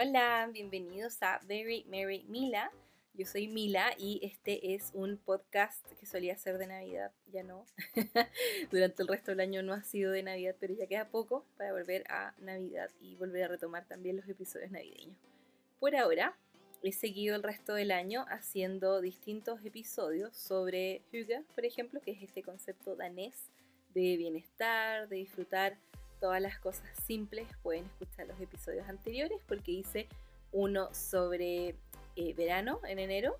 Hola, bienvenidos a Very Merry Mila. Yo soy Mila y este es un podcast que solía ser de Navidad, ya no. Durante el resto del año no ha sido de Navidad, pero ya queda poco para volver a Navidad y volver a retomar también los episodios navideños. Por ahora, he seguido el resto del año haciendo distintos episodios sobre Hygge, por ejemplo, que es este concepto danés de bienestar, de disfrutar todas las cosas simples. Pueden escuchar los episodios anteriores porque hice uno sobre eh, verano en enero,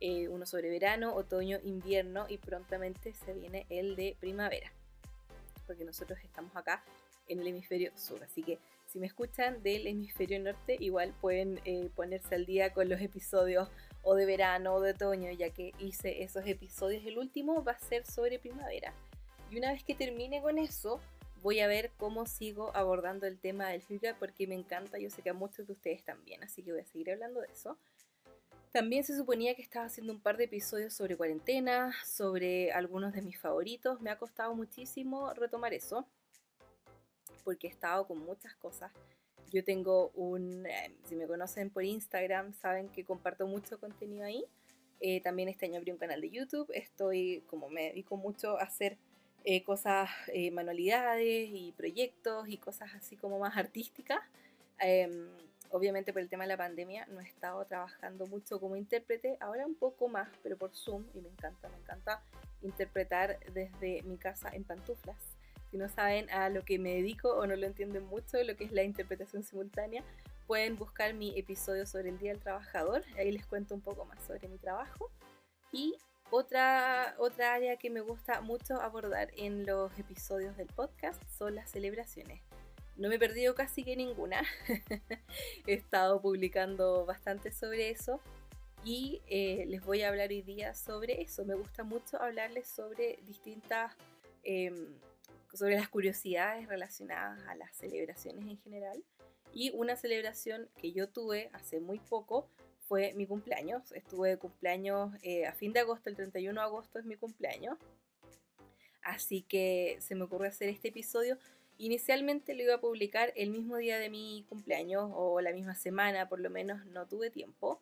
eh, uno sobre verano, otoño, invierno y prontamente se viene el de primavera. Porque nosotros estamos acá en el hemisferio sur. Así que si me escuchan del hemisferio norte, igual pueden eh, ponerse al día con los episodios o de verano o de otoño, ya que hice esos episodios. El último va a ser sobre primavera. Y una vez que termine con eso, voy a ver cómo sigo abordando el tema del Hygge porque me encanta, yo sé que a muchos de ustedes también, así que voy a seguir hablando de eso. También se suponía que estaba haciendo un par de episodios sobre cuarentena, sobre algunos de mis favoritos. Me ha costado muchísimo retomar eso porque he estado con muchas cosas. Yo tengo un, eh, si me conocen por Instagram, saben que comparto mucho contenido ahí. Eh, también este año abrí un canal de YouTube. Estoy, como me dedico mucho a hacer eh, cosas, manualidades y proyectos y cosas así como más artísticas. Em, obviamente por el tema de la pandemia no he estado trabajando mucho como intérprete, ahora un poco más, pero por Zoom y me encanta, me encanta interpretar desde mi casa en pantuflas si no saben a lo que me dedico o no lo entienden mucho, lo que es la interpretación simultánea, pueden buscar mi episodio sobre el Día del Trabajador. Ahí les cuento un poco más sobre mi trabajo. Y otra, otra área que me gusta mucho abordar en los episodios del podcast son las celebraciones. No me he perdido casi que ninguna. He estado publicando bastante sobre eso. Y eh, les voy a hablar hoy día sobre eso. Me gusta mucho hablarles sobre distintas em, sobre las curiosidades relacionadas a las celebraciones en general. Y una celebración que yo tuve hace muy poco mi cumpleaños. Estuve de cumpleaños eh, a fin de agosto, el 31 de agosto es mi cumpleaños. Así que se me ocurrió hacer este episodio. Inicialmente lo iba a publicar el mismo día de mi cumpleaños o la misma semana, por lo menos no tuve tiempo.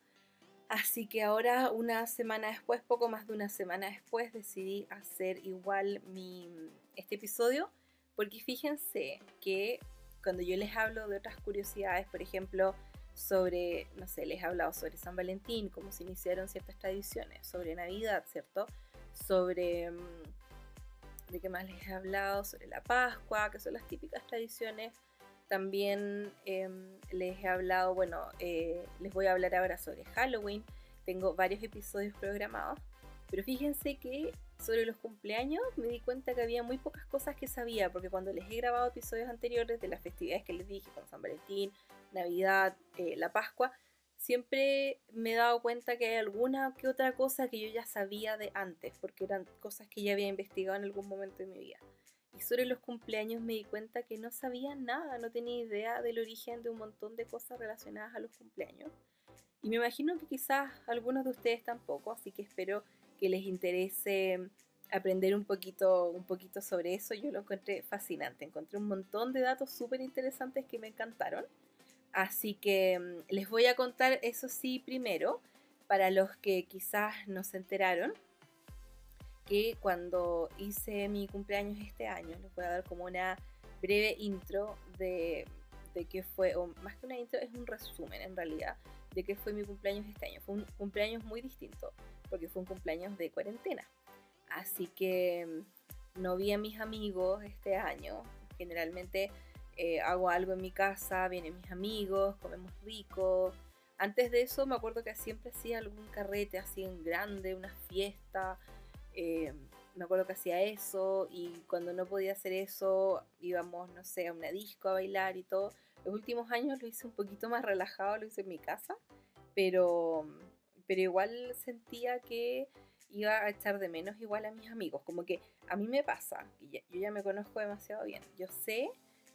Así que ahora, una semana después, poco más de una semana después, decidí hacer igual mi, este episodio, porque fíjense que cuando yo les hablo de otras curiosidades, por ejemplo, sobre, no sé, les he hablado sobre San Valentín, cómo se iniciaron ciertas tradiciones, sobre Navidad, ¿cierto? Sobre, mm, ¿de qué más les he hablado? Sobre la Pascua, que son las típicas tradiciones también em, les he hablado, bueno, eh, les voy a hablar ahora sobre Halloween. Tengo varios episodios programados. Pero fíjense que sobre los cumpleaños me di cuenta que había muy pocas cosas que sabía, porque cuando les he grabado episodios anteriores de las festividades que les dije, con San Valentín, Navidad, eh, la Pascua, siempre me he dado cuenta que hay alguna que otra cosa que yo ya sabía de antes, porque eran cosas que ya había investigado en algún momento de mi vida. Y sobre los cumpleaños me di cuenta que no sabía nada, no tenía idea del origen de un montón de cosas relacionadas a los cumpleaños. Y me imagino que quizás algunos de ustedes tampoco, así que espero que les interese aprender un poquito, un poquito sobre eso. Yo lo encontré fascinante, encontré un montón de datos súper interesantes que me encantaron. Así que mm, les voy a contar eso sí primero, para los que quizás no se enteraron que cuando hice mi cumpleaños este año, les voy a dar como una breve intro de, de qué fue, o más que una intro, es un resumen en realidad de qué fue mi cumpleaños este año. Fue un cumpleaños muy distinto, porque fue un cumpleaños de cuarentena. Así que mm, no vi a mis amigos este año. Generalmente eh, hago algo en mi casa, vienen mis amigos, comemos rico. Antes de eso me acuerdo que siempre hacía algún carrete así en grande, una fiesta, eh, me acuerdo que hacía eso y cuando no podía hacer eso íbamos, no sé, a una disco a bailar y todo. Los últimos años lo hice un poquito más relajado, lo hice en mi casa, pero, pero igual sentía que iba a echar de menos igual a mis amigos. Como que a mí me pasa, yo ya me conozco demasiado bien. Yo sé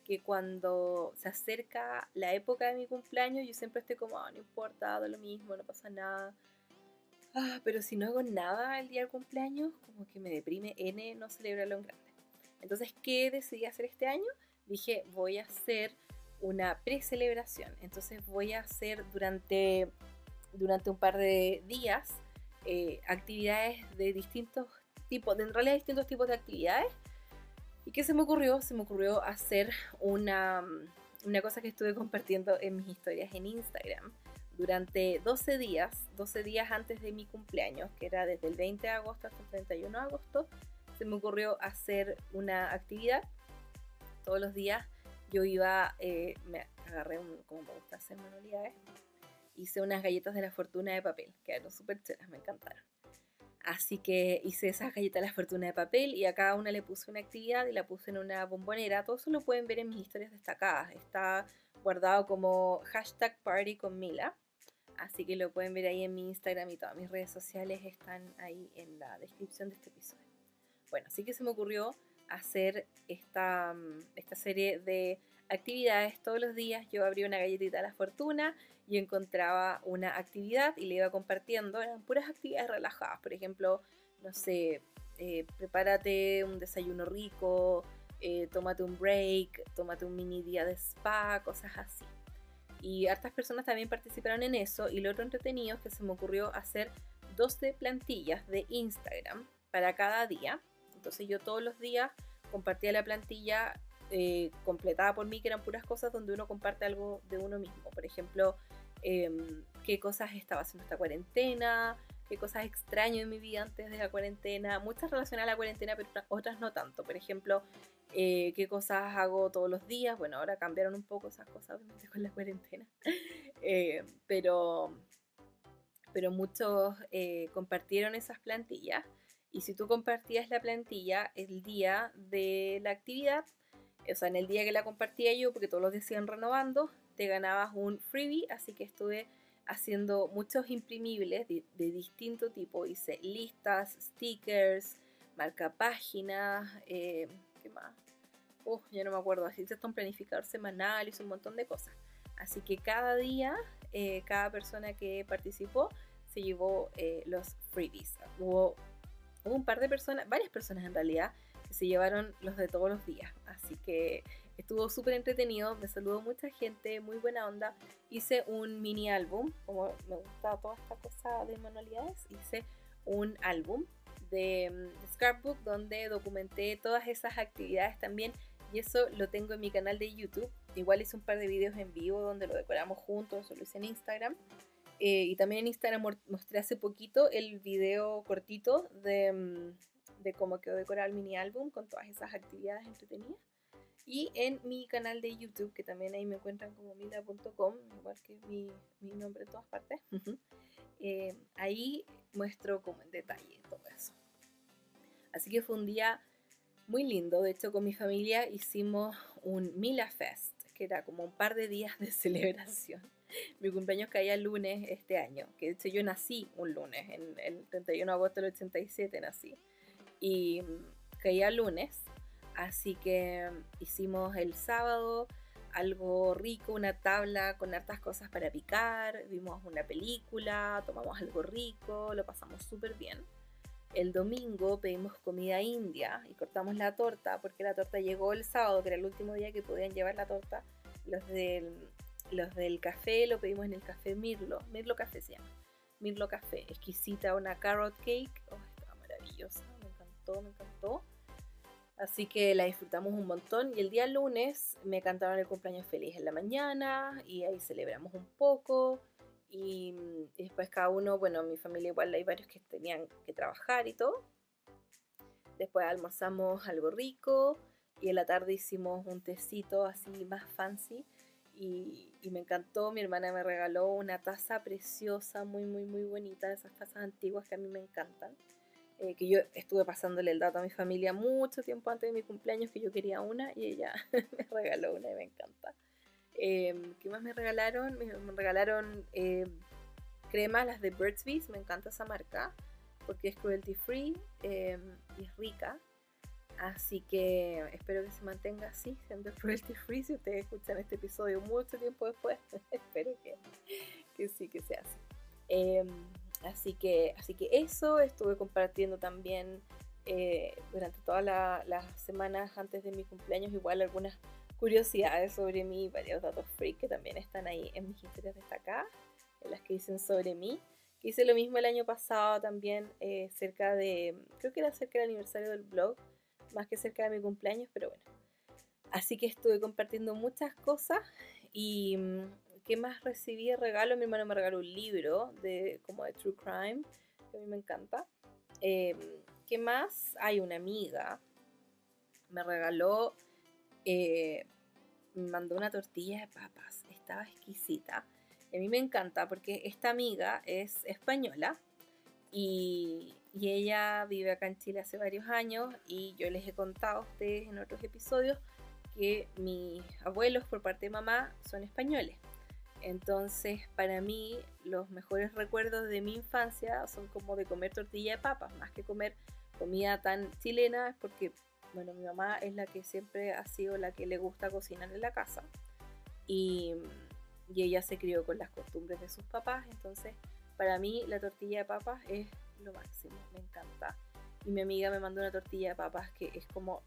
que cuando se acerca la época de mi cumpleaños, yo siempre estoy como, ah, no importa, todo lo mismo, no pasa nada Ah, pero si no hago nada el día del cumpleaños, como que me deprime N no celebrarlo en grande. Entonces, ¿qué decidí hacer este año? Dije, voy a hacer una pre-celebración. Entonces voy a hacer durante, durante un par de días eh, actividades de distintos tipos, de, en realidad distintos tipos de actividades. ¿Y qué se me ocurrió? Se me ocurrió hacer una, una cosa que estuve compartiendo en mis historias en Instagram durante 12 días, 12 días antes de mi cumpleaños, que era desde el 20 de agosto hasta el 31 de agosto, se me ocurrió hacer una actividad. Todos los días yo iba, eh, me agarré un, como me gusta hacer manualidades, hice unas galletas de la fortuna de papel, que eran súper cheras, me encantaron. Así que hice esas galletas de la fortuna de papel y a cada una le puse una actividad y la puse en una bombonera. Todo eso lo pueden ver en mis historias destacadas. Está guardado como hashtag party con Mila. Así que lo pueden ver ahí en mi Instagram y todas mis redes sociales están ahí en la descripción de este episodio. Bueno, así que se me ocurrió hacer esta, mm, esta serie de actividades todos los días. Yo abría una galletita a la fortuna y encontraba una actividad y le iba compartiendo. Eran puras actividades relajadas. Por ejemplo, no sé, eh, prepárate un desayuno rico, eh, tómate un break, tómate un mini día de spa, cosas así. Y hartas personas también participaron en eso. Y lo otro entretenido es que se me ocurrió hacer 12 plantillas de Instagram para cada día. Entonces yo todos los días compartía la plantilla eh, completada por mí, que eran puras cosas donde uno comparte algo de uno mismo. Por ejemplo, em, qué cosas estaba haciendo esta cuarentena, qué cosas extraño en mi vida antes de la cuarentena, muchas relacionadas a la cuarentena, pero otras no tanto. Por ejemplo, eh, qué cosas hago todos los días. Bueno, ahora cambiaron un poco esas cosas, con la cuarentena. Eh, pero, pero muchos compartieron esas plantillas. Y si tú compartías la plantilla el día de la actividad, o sea, en el día que la compartía yo, porque todos los días iban renovando, te ganabas un freebie. Así que estuve haciendo muchos imprimibles de, distinto tipo. Hice listas, stickers, marca páginas, eh, ¿qué más? Uh, ya no me acuerdo, así se un planificador semanal, hice un montón de cosas. Así que cada día, eh, cada persona que participó se llevó eh, los freebies. Hubo, hubo un par de personas, varias personas en realidad, se llevaron los de todos los días. Así que estuvo súper entretenido, me saludó mucha gente, muy buena onda. Hice un mini álbum, como me gustaba toda esta cosa de manualidades, hice un álbum de, mm, Scrapbook donde documenté todas esas actividades también y eso lo tengo en mi canal de YouTube. Igual hice un par de videos en vivo donde lo decoramos juntos, lo hice en Instagram. Eh, y también en Instagram mostré hace poquito el video cortito de, mm, de cómo quedó decorado el mini álbum con todas esas actividades entretenidas. Y en mi canal de YouTube, que también ahí me encuentran como mila.com, igual que mi, mi, nombre en todas partes, eh, ahí muestro como en detalle todo eso. Así que fue un día muy lindo. De hecho, con mi familia hicimos un Mila Fest, que era como un par de días de celebración. Mi cumpleaños caía el lunes este año, que de hecho yo nací un lunes, en el 31 de agosto del 87 nací. Y caía lunes, así que hicimos el sábado algo rico, una tabla con hartas cosas para picar, vimos una película, tomamos algo rico, lo pasamos súper bien. El domingo pedimos comida india y cortamos la torta porque la torta llegó el sábado, que era el último día que podían llevar la torta. Los del, los del café lo pedimos en el café Mirlo. Mirlo Café se llama. Mirlo Café. Exquisita, una carrot cake. Oh, estaba maravillosa. Encantó, me encantó. Así que la disfrutamos un montón. Y el día lunes me cantaron el cumpleaños feliz en la mañana y ahí celebramos un poco. Y, después cada uno, bueno, mi familia igual hay varios que tenían que trabajar y todo. Después almorzamos algo rico y en la tarde hicimos un tecito así más fancy y, me encantó. Mi hermana me regaló una taza preciosa, muy, muy, muy bonita, esas tazas antiguas que a mí me encantan. Eh, que yo estuve pasándole el dato a mi familia mucho tiempo antes de mi cumpleaños que yo quería una y ella me regaló una y me encanta. Em, ¿Qué más me regalaron? Me, regalaron eh, cremas, las de Burt's Bees. Me encanta esa marca porque es cruelty free em, y es rica. Así que espero que se mantenga así, siendo cruelty free. Si ustedes escuchan este episodio mucho tiempo después, espero que, que, sí, que sea así. Así, que, así que eso, estuve compartiendo también eh, durante todas las semanas antes de mi cumpleaños, igual algunas curiosidades sobre mí, varios datos freak que también están ahí en mis historias destacadas, en las que dicen sobre mí. Hice lo mismo el año pasado también, eh, cerca de, creo que era cerca del aniversario del blog, más que cerca de mi cumpleaños, pero bueno. Así que estuve compartiendo muchas cosas y mm, ¿qué más recibí de regalo? Mi hermano me regaló un libro de como de True Crime, que a mí me encanta. Em, ¿Qué más? Hay una amiga, me regaló, eh, me mandó una tortilla de papas, estaba exquisita. a mí me encanta porque esta amiga es española y, y ella vive acá en Chile hace varios años y yo les he contado a ustedes en otros episodios que mis abuelos por parte de mamá son españoles. Entonces, para mí, los mejores recuerdos de mi infancia son como de comer tortilla de papas, más que comer comida tan chilena, porque, bueno, mi mamá es la que siempre ha sido la que le gusta cocinar en la casa. Y, y ella se crió con las costumbres de sus papás, entonces, para mí, la tortilla de papas es lo máximo, me encanta. Y mi amiga me mandó una tortilla de papas que es como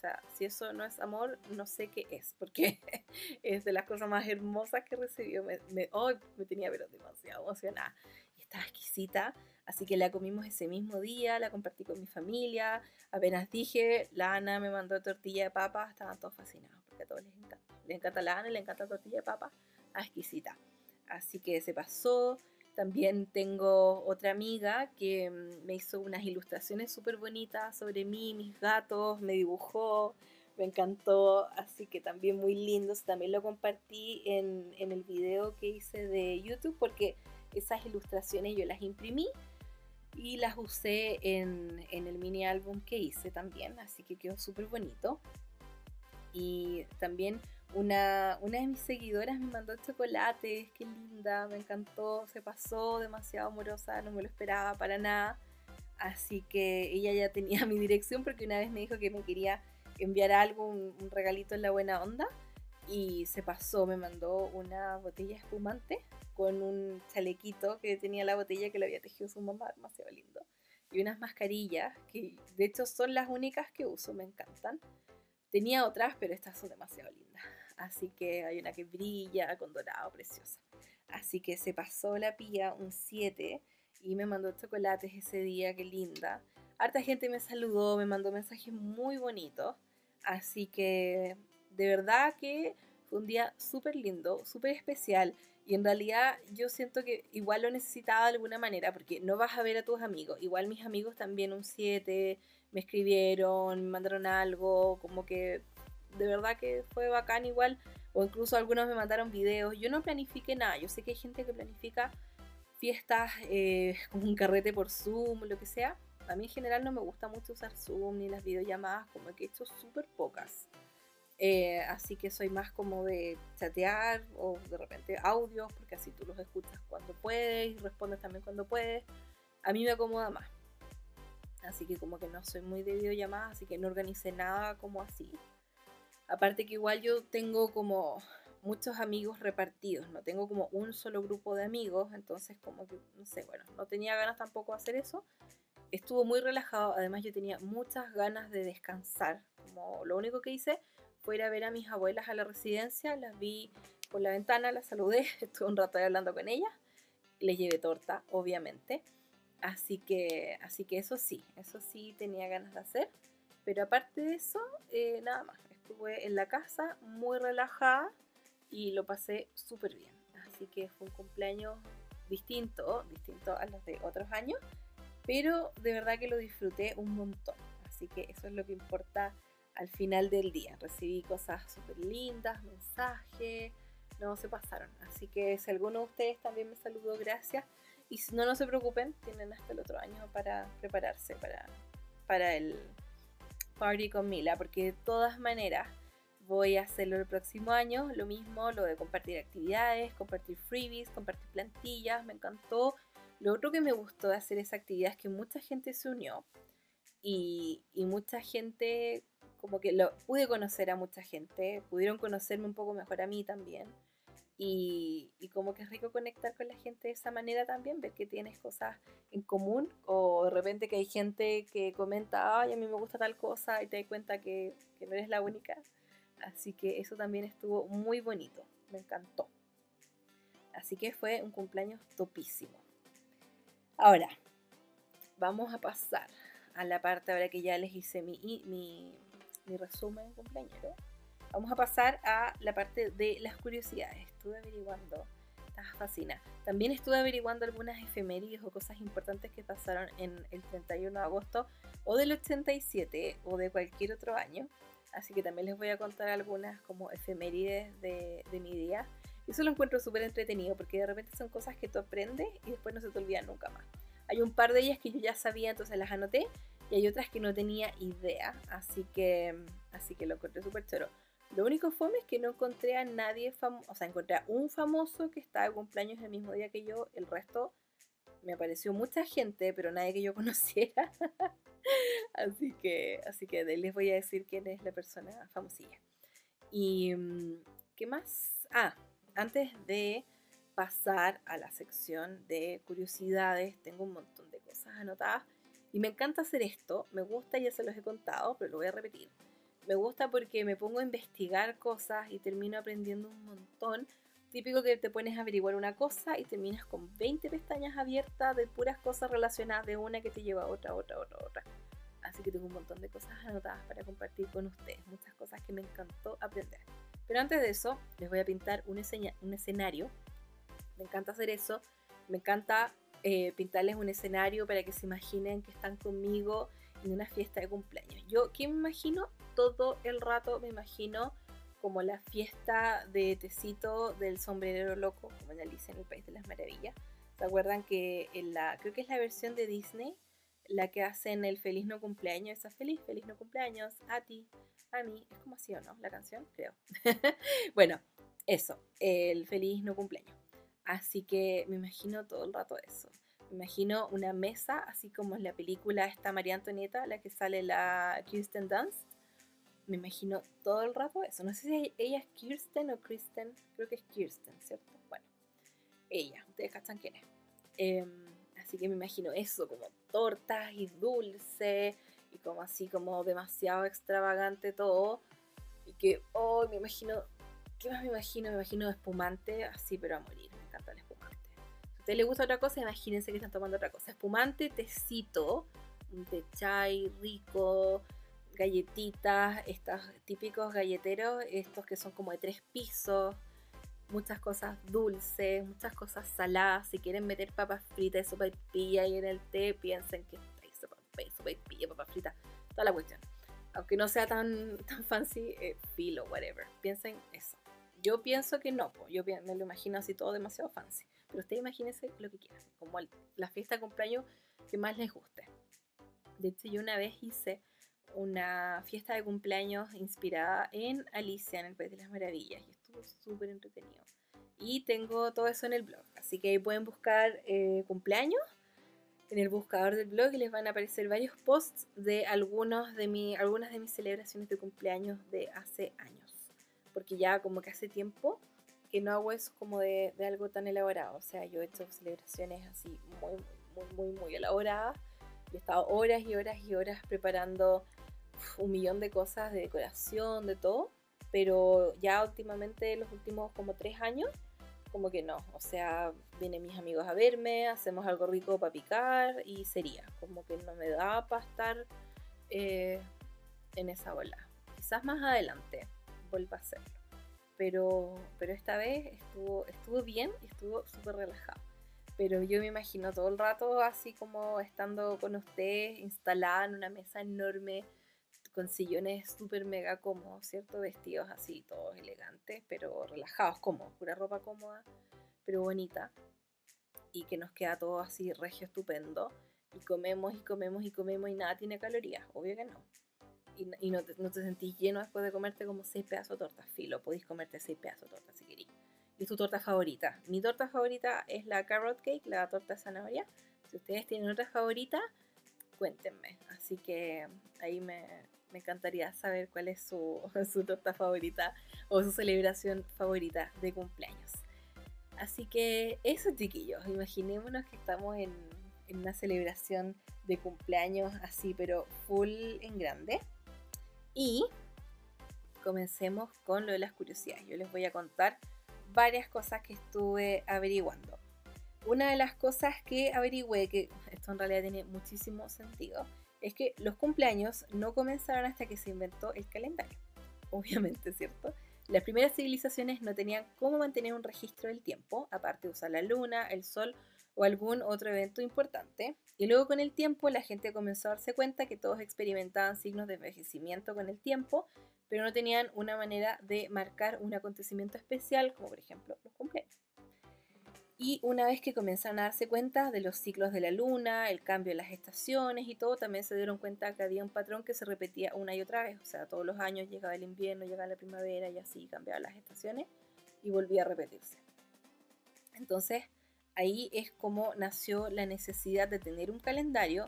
sea, si eso no es amor, no sé qué es, porque es de las cosas más hermosas que recibió. Me, me, me tenía pero demasiado emocionada. Y estaba exquisita, así que la comimos ese mismo día, la compartí con mi familia. Apenas dije, la Ana me mandó tortilla de papa, estaban todos fascinados, porque a todos les encanta. Les encanta la Ana y le encanta tortilla de papa, exquisita. Así que se pasó. También tengo otra amiga que mm, me hizo unas ilustraciones súper bonitas sobre mí, mis gatos, me dibujó, me encantó, así que también muy lindos. También lo compartí en, el video que hice de YouTube porque esas ilustraciones yo las imprimí y las usé en, en el mini álbum que hice también, así que quedó súper bonito. Y también una, una de mis seguidoras me mandó chocolates, qué linda, me encantó, se pasó demasiado amorosa, no me lo esperaba para nada. Así que ella ya tenía mi dirección porque una vez me dijo que me quería enviar algo, un, regalito en la buena onda. Y se pasó, me mandó una botella espumante con un chalequito que tenía la botella que le había tejido su mamá, demasiado lindo. Y unas mascarillas que de hecho son las únicas que uso, me encantan. Tenía otras, pero estas son demasiado lindas. Así que hay una que brilla con dorado, preciosa. Así que se pasó la pía un 7 y me mandó chocolates ese día, qué linda. Harta gente me saludó, me mandó mensajes muy bonitos. Así que de verdad que fue un día súper lindo, súper especial. Y en realidad yo siento que igual lo necesitaba de alguna manera, porque no vas a ver a tus amigos. Igual mis amigos también un 7, me escribieron, me mandaron algo, como que de verdad que fue bacán igual, o incluso algunos me mandaron videos. Yo no planifiqué nada, yo sé que hay gente que planifica fiestas eh, un carrete por Zoom, lo que sea. A mí en general no me gusta mucho usar Zoom ni las videollamadas, como que he hecho súper pocas. Eh, así que soy más como de chatear o de repente audios, porque así tú los escuchas cuando puedes y respondes también cuando puedes. A mí me acomoda más. Así que como que no soy muy de videollamadas, así que no organicé nada como así. Aparte que igual yo tengo como muchos amigos repartidos, no tengo como un solo grupo de amigos, entonces como que, no sé, bueno, no tenía ganas tampoco de hacer eso. Estuvo muy relajado, además yo tenía muchas ganas de descansar, como lo único que hice fue ir a ver a mis abuelas a la residencia, las vi por la ventana, las saludé, estuve un rato ahí hablando con ellas, les llevé torta, obviamente. Así que, así que eso sí, eso sí tenía ganas de hacer. Pero aparte de eso, eh, nada más estuve en la casa muy relajada y lo pasé súper bien. Así que fue un cumpleaños distinto, distinto a los de otros años, pero de verdad que lo disfruté un montón. Así que eso es lo que importa al final del día. Recibí cosas súper lindas, mensajes, no se pasaron. Así que si alguno de ustedes también me saludó, gracias. Y si no, no se preocupen, tienen hasta el otro año para prepararse para, para el, Party con Mila, porque de todas maneras voy a hacerlo el próximo año, lo mismo, lo de compartir actividades, compartir freebies, compartir plantillas, me encantó. Lo otro que me gustó de hacer esa actividad es que mucha gente se unió y, y mucha gente, como que lo, pude conocer a mucha gente, pudieron conocerme un poco mejor a mí también. Y, como que es rico conectar con la gente de esa manera también, ver que tienes cosas en común o de repente que hay gente que comenta, ay, a mí me gusta tal cosa y te das cuenta que, no eres la única. Así que eso también estuvo muy bonito, me encantó. Así que fue un cumpleaños topísimo. Ahora, vamos a pasar a la parte, ahora que ya les hice mi, mi, mi resumen cumpleañero. Vamos a pasar a la parte de las curiosidades. Estuve averiguando, estaba fascina. También estuve averiguando algunas efemérides o cosas importantes que pasaron en el 31 de agosto o del 87 o de cualquier otro año. Así que también les voy a contar algunas como efemérides de, de mi día. Eso lo encuentro súper entretenido porque de repente son cosas que tú aprendes y después no se te olvidan nunca más. Hay un par de ellas que yo ya sabía, entonces las anoté. Y hay otras que no tenía idea. Así que, así que lo encontré súper choro. Lo único fome es que no encontré a nadie famoso. O sea, encontré a un famoso que estaba de cumpleaños el mismo día que yo. El resto me apareció mucha gente, pero nadie que yo conociera. así que, así que les voy a decir quién es la persona famosilla. Y, mm, ¿qué más? Ah, antes de pasar a la sección de curiosidades, tengo un montón de cosas anotadas. Y me encanta hacer esto, me gusta, ya se los he contado, pero lo voy a repetir. Me gusta porque me pongo a investigar cosas y termino aprendiendo un montón. Típico que te pones a averiguar una cosa y terminas con 20 pestañas abiertas de puras cosas relacionadas de una que te lleva a otra, otra, otra, otra. Así que tengo un montón de cosas anotadas para compartir con ustedes, muchas cosas que me encantó aprender. Pero antes de eso, les voy a pintar un, un escenario. Me encanta hacer eso. Me encanta eh, pintarles un escenario para que se imaginen que están conmigo en una fiesta de cumpleaños. Yo, ¿qué me imagino? Todo el rato me imagino como la fiesta de tecito del sombrerero loco, como en Alicia en el País de las Maravillas. ¿Se acuerdan que la, creo que es la versión de Disney, la que hacen el feliz no cumpleaños, esa feliz, feliz no cumpleaños, a ti, a mí, es como así o no, la canción, creo. bueno, eso, el feliz no cumpleaños. Así que me imagino todo el rato eso. Me imagino una mesa, así como en la película esta María Antonieta, la que sale la Kirsten Dunst. Me imagino todo el rato eso. No sé si ella es Kirsten o Kristen. Creo que es Kirsten, ¿cierto? Bueno, ella, ustedes cachan quién es. Em, así que me imagino eso, como tortas y dulce y como así como demasiado extravagante todo y que oh me imagino ¿qué más me imagino? me imagino espumante así pero a morir me encanta el espumante si a ustedes les gusta otra cosa imagínense que están tomando otra cosa espumante tecito un té chai rico galletitas estos típicos galleteros estos que son como de tres pisos muchas cosas dulces, muchas cosas saladas. Si quieren meter papas fritas y sopa y pilla ahí en el té, piensen que sopa y pilla, papas fritas, toda la cuestión. Aunque no sea tan, tan fancy, eh, whatever. Piensen eso. Yo pienso que no, yo me lo imagino así todo demasiado fancy. Pero ustedes imagínense lo que quieran, como la fiesta de cumpleaños que más les guste. De hecho, yo una vez hice una fiesta de cumpleaños inspirada en Alicia en el País de las Maravillas y estuvo súper entretenido. Y tengo todo eso en el blog, así que ahí pueden buscar eh, cumpleaños en el buscador del blog y les van a aparecer varios posts de algunos de mi, algunas de mis celebraciones de cumpleaños de hace años. Porque ya como que hace tiempo que no hago eso como de, de algo tan elaborado. O sea, yo he hecho celebraciones así muy, muy, muy, muy elaboradas. he estado horas y horas y horas preparando un millón de cosas de decoración, de todo. Pero ya últimamente, los últimos como tres años, como que no, o sea, vienen mis amigos a verme, hacemos algo rico para picar y sería, como que no me da para estar eh, en esa ola. Quizás más adelante vuelva a hacerlo, pero, pero esta vez estuvo, estuvo bien y estuvo súper relajado. Pero yo me imagino todo el rato así como estando con ustedes, instalada en una mesa enorme, con sillones súper mega cómodos, ¿cierto? Vestidos así, todos elegantes, pero relajados, cómodos, pura ropa cómoda, pero bonita. Y que nos queda todo así regio estupendo. Y comemos y comemos y comemos y nada tiene calorías, obvio que no. Y, no, te, no, te, sentís lleno después de comerte como seis pedazos de torta. Filo, podéis comerte seis pedazos de torta si queréis. Y tu torta favorita. Mi torta favorita es la carrot cake, la torta de zanahoria. Si ustedes tienen otra favorita, cuéntenme. Así que ahí me, me encantaría saber cuál es su, su torta favorita o su celebración favorita de cumpleaños. Así que eso chiquillos, imaginémonos que estamos en, en una celebración de cumpleaños así, pero full en grande. Y comencemos con lo de las curiosidades. Yo les voy a contar varias cosas que estuve averiguando. Una de las cosas que averigüé, que esto en realidad tiene muchísimo sentido, es que los cumpleaños no comenzaron hasta que se inventó el calendario. Obviamente, ¿cierto? Las primeras civilizaciones no tenían cómo mantener un registro del tiempo, aparte de usar la luna, el sol o algún otro evento importante. Y luego con el tiempo la gente comenzó a darse cuenta que todos experimentaban signos de envejecimiento con el tiempo, pero no tenían una manera de marcar un acontecimiento especial, como por ejemplo los cumpleaños. Y una vez que comenzaron a darse cuenta de los ciclos de la luna, el cambio de las estaciones y todo, también se dieron cuenta que había un patrón que se repetía una y otra vez. O sea, todos los años llegaba el invierno, llegaba la primavera y así cambiaban las estaciones y volvía a repetirse. Entonces, ahí es como nació la necesidad de tener un calendario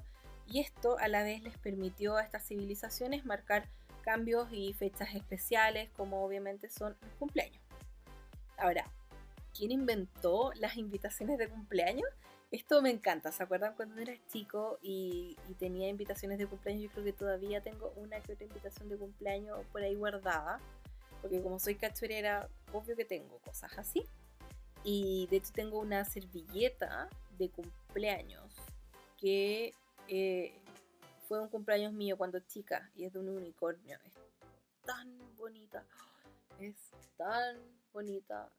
y esto a la vez les permitió a estas civilizaciones marcar cambios y fechas especiales como obviamente son los cumpleaños. Ahora, ¿quién inventó las invitaciones de cumpleaños? Esto me encanta, ¿se acuerdan cuando era chico y, tenía invitaciones de cumpleaños? Yo creo que todavía tengo una que otra invitación de cumpleaños por ahí guardada, porque como soy cachorera, obvio que tengo cosas así. Y de hecho tengo una servilleta de cumpleaños que eh, fue un cumpleaños mío cuando chica y es de un unicornio. Es tan bonita, es tan bonita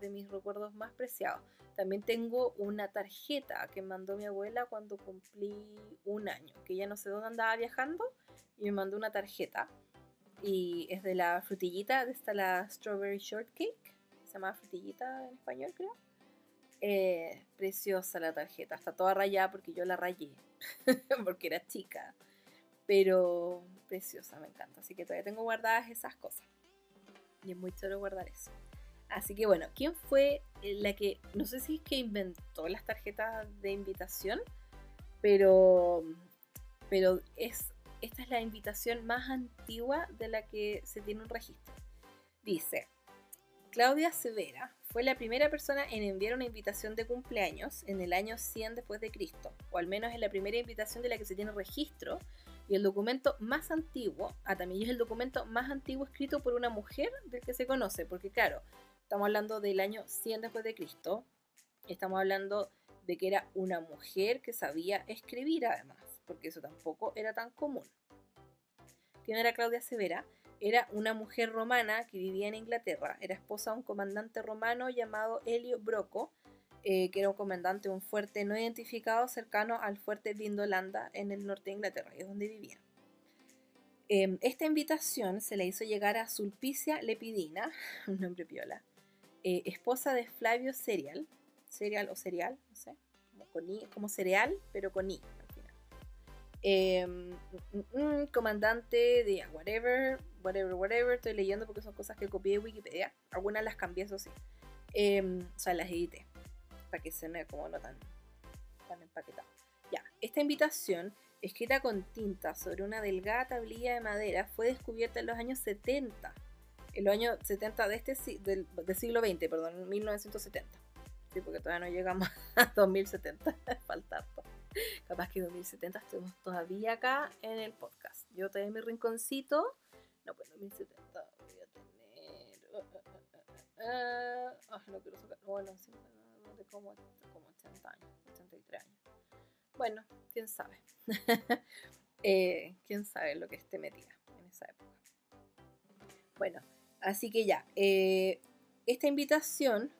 de mis recuerdos más preciados. También tengo una tarjeta que mandó mi abuela cuando cumplí un año, que ya no sé dónde andaba viajando y me mandó una tarjeta. Y es de la frutillita, de esta la Strawberry Shortcake, se llama frutillita en español creo. Eh, preciosa la tarjeta, está toda rayada porque yo la rayé, porque era chica. Pero preciosa, me encanta. Así que todavía tengo guardadas esas cosas. Y es muy chulo guardar eso. Así que bueno, ¿quién fue la que, no sé si es que inventó las tarjetas de invitación, pero, pero es, esta es la invitación más antigua de la que se tiene un registro. Dice, Claudia Severa fue la primera persona en enviar una invitación de cumpleaños en el año 100 después de Cristo, o al menos es la primera invitación de la que se tiene registro, y el documento más antiguo, ah, también es el documento más antiguo escrito por una mujer del que se conoce, porque claro, Estamos hablando del año 100 después de Cristo. Estamos hablando de que era una mujer que sabía escribir además, porque eso tampoco era tan común. ¿Quién era Claudia Severa? Era una mujer romana que vivía en Inglaterra. Era esposa de un comandante romano llamado Helio Broco, eh, que era un comandante de un fuerte no identificado cercano al fuerte Vindolanda en el norte de Inglaterra, y es donde vivía. Em, esta invitación se le hizo llegar a Sulpicia Lepidina, un nombre piola, eh, esposa de Flavio Serial, Serial o Serial, no sé, como, cereal, pero con I al final. Em, mm, comandante de whatever, whatever, whatever, estoy leyendo porque son cosas que copié de Wikipedia, algunas las cambié, eso sí, em, o sea, las edité, para que se me como no tan, tan empaquetado. Ya, esta invitación escrita con tinta sobre una delgada tablilla de madera, fue descubierta en los años 70 en los años 70 de este del, siglo XX, perdón, 1970. Sí, porque todavía no llegamos a 2070, falta harto. Capaz que en 2070 estemos todavía acá en el podcast. Yo tengo mi rinconcito. No, pues 2070 voy a tener. Uh, uh, uh, no quiero sacar. Bueno, sí, de como, como 80 años, 83 años. Bueno, quién sabe. eh, quién sabe lo que esté metida en esa época. Bueno, Así que ya, eh, esta invitación,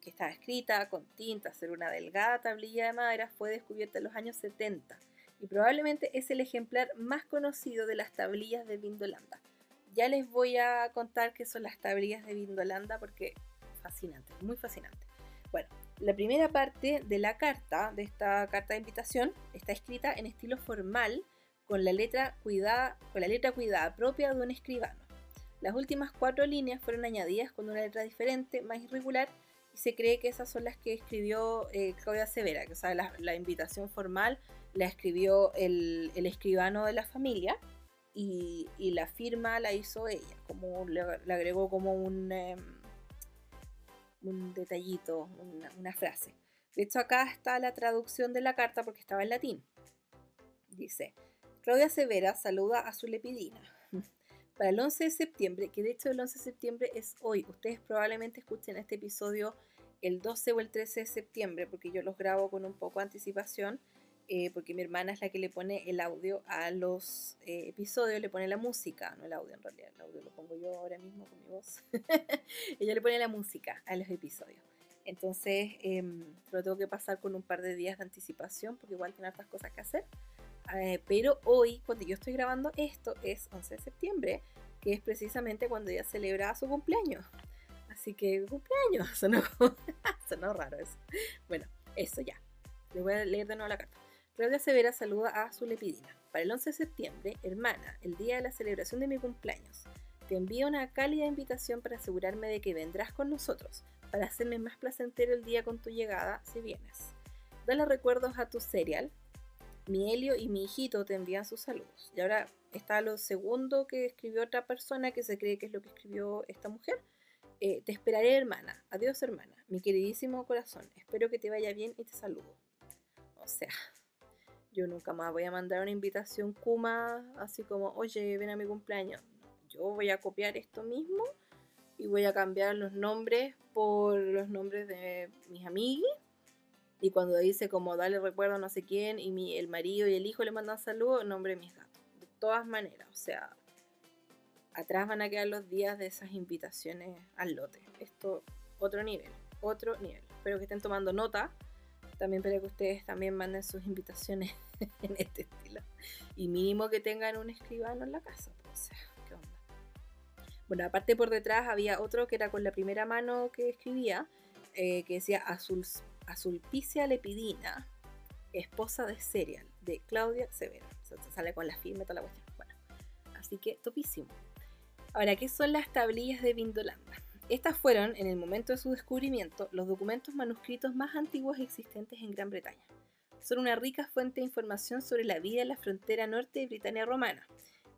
que estaba escrita con tinta sobre una delgada tablilla de madera, fue descubierta en los años 70 y probablemente es el ejemplar más conocido de las tablillas de Vindolanda. Ya les voy a contar qué son las tablillas de Vindolanda porque fascinante, muy fascinante. Bueno, la primera parte de la carta, de esta carta de invitación, está escrita en estilo formal con la letra cuidada, con la letra cuidada propia de un escribano. Las últimas cuatro líneas fueron añadidas con una letra diferente, más irregular, y se cree que esas son las que escribió eh, Claudia Severa, que o la, invitación formal la escribió el, escribano de la familia y, la firma la hizo ella, como le, agregó como un, em, un detallito, una, una frase. De hecho, acá está la traducción de la carta porque estaba en latín. Dice, Claudia Severa saluda a su lepidina para el 11 de septiembre, que de hecho el 11 de septiembre es hoy. Ustedes probablemente escuchen este episodio el 12 o el 13 de septiembre, porque yo los grabo con un poco de anticipación, eh, porque mi hermana es la que le pone el audio a los eh, episodios, le pone la música, no el audio en realidad, el audio lo pongo yo ahora mismo con mi voz. Ella le pone la música a los episodios. Entonces em, lo tengo que pasar con un par de días de anticipación, porque igual tiene otras cosas que hacer. Eh, pero hoy, cuando yo estoy grabando esto, es 11 de septiembre, que es precisamente cuando ella celebra su cumpleaños. Así que cumpleaños, sonó, sonó raro eso. Bueno, eso ya. Le voy a leer de nuevo la carta. Claudia Severa saluda a su lepidina. Para el 11 de septiembre, hermana, el día de la celebración de mi cumpleaños, te envío una cálida invitación para asegurarme de que vendrás con nosotros, para hacerme más placentero el día con tu llegada si vienes. Dale recuerdos a tu serial, mi Helio y mi hijito te envían sus saludos. Y ahora está lo segundo que escribió otra persona que se cree que es lo que escribió esta mujer. Eh, te esperaré, hermana. Adiós, hermana. Mi queridísimo corazón. Espero que te vaya bien y te saludo. O sea, yo nunca más voy a mandar una invitación Kuma así como, oye, ven a mi cumpleaños. yo voy a copiar esto mismo y voy a cambiar los nombres por los nombres de mis amigos y cuando dice como dale recuerdo a no sé quién y mi, el marido y el hijo le mandan saludos, nombre mis gatos. De todas maneras, o sea, atrás van a quedar los días de esas invitaciones al lote. Esto, otro nivel, otro nivel. Espero que estén tomando nota. También espero que ustedes también manden sus invitaciones en este estilo. Y mínimo que tengan un escribano en la casa. Pues, o sea, ¿qué onda? Bueno, aparte por detrás había otro que era con la primera mano que escribía, eh, que decía azul Azulpicia Lepidina, esposa de Serial, de Claudia Severo. se sale con la firma toda la cuestión. Bueno, así que topísimo. Ahora, ¿qué son las tablillas de Vindolanda? Estas fueron, en el momento de su descubrimiento, los documentos manuscritos más antiguos existentes en Gran Bretaña. Son una rica fuente de información sobre la vida en la frontera norte de Britania romana,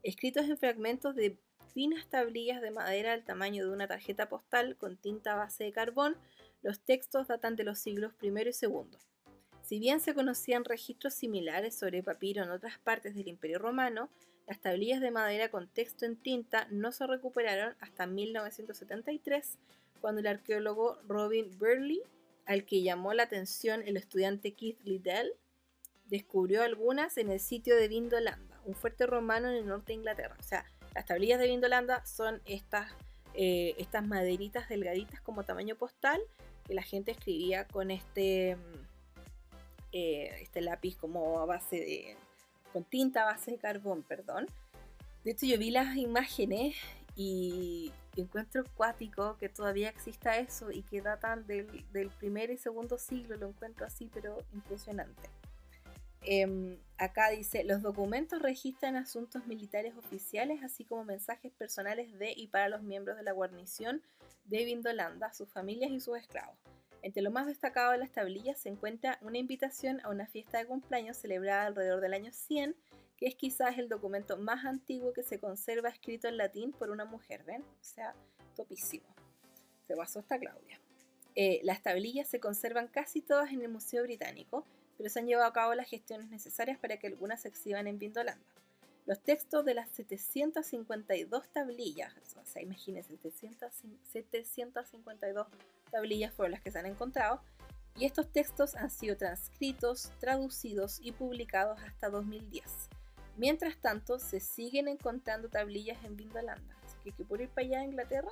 escritos en fragmentos de finas tablillas de madera al tamaño de una tarjeta postal con tinta base de carbón los textos datan de los siglos I y II. Si bien se conocían registros similares sobre papiro en otras partes del Imperio Romano, las tablillas de madera con texto en tinta no se recuperaron hasta 1973, cuando el arqueólogo Robin Burley, al que llamó la atención el estudiante Keith Liddell, descubrió algunas en el sitio de Vindolanda, un fuerte romano en el norte de Inglaterra. O sea, las tablillas de Vindolanda son estas, eh, estas maderitas delgaditas como tamaño postal que la gente escribía con este, mm, eh, este lápiz como a base de, con tinta a base de carbón, perdón. De hecho, yo vi las imágenes y encuentro cuático que todavía exista eso y que datan del, del primer y segundo siglo, lo encuentro así, pero impresionante. Em, acá dice, los documentos registran asuntos militares oficiales, así como mensajes personales de y para los miembros de la guarnición de Vindolanda, sus familias y sus esclavos. Entre lo más destacado de las tablillas se encuentra una invitación a una fiesta de cumpleaños celebrada alrededor del año 100, que es quizás el documento más antiguo que se conserva escrito en latín por una mujer, ¿ven? O sea, topísimo. Se basó esta Claudia. Eh, las tablillas se conservan casi todas en el Museo Británico, pero se han llevado a cabo las gestiones necesarias para que algunas se exhiban en Vindolanda. Los textos de las 752 tablillas, o sea, imagínense, 752 tablillas fueron las que se han encontrado, y estos textos han sido transcritos, traducidos y publicados hasta 2010. Mientras tanto, se siguen encontrando tablillas en Vindolanda, así que hay que por ir para allá a Inglaterra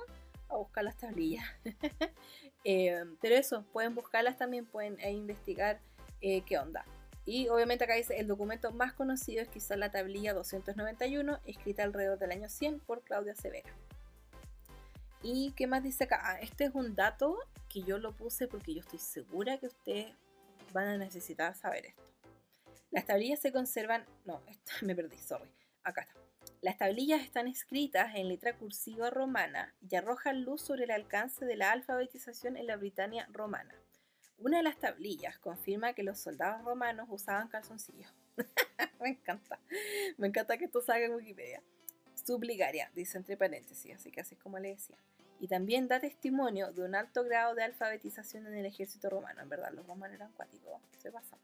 a buscar las tablillas. Eh, pero eso, pueden buscarlas también, pueden eh, investigar eh, qué onda. Y obviamente acá dice, el documento más conocido es quizás la tablilla 291, escrita alrededor del año 100 por Claudia Severa. ¿Y qué más dice acá? Ah, este es un dato que yo lo puse porque yo estoy segura que ustedes van a necesitar saber esto. Las tablillas se conservan... No, me perdí, sorry. Acá está. Las tablillas están escritas en letra cursiva romana y arrojan luz sobre el alcance de la alfabetización en la Britania romana. Una de las tablillas confirma que los soldados romanos usaban calzoncillos. me encanta. Me encanta que esto salga en Wikipedia. Subligaria, dice entre paréntesis, así que así es como le decía. Y también da testimonio de un alto grado de alfabetización en el ejército romano. En verdad, los romanos eran cuáticos, se pasaban.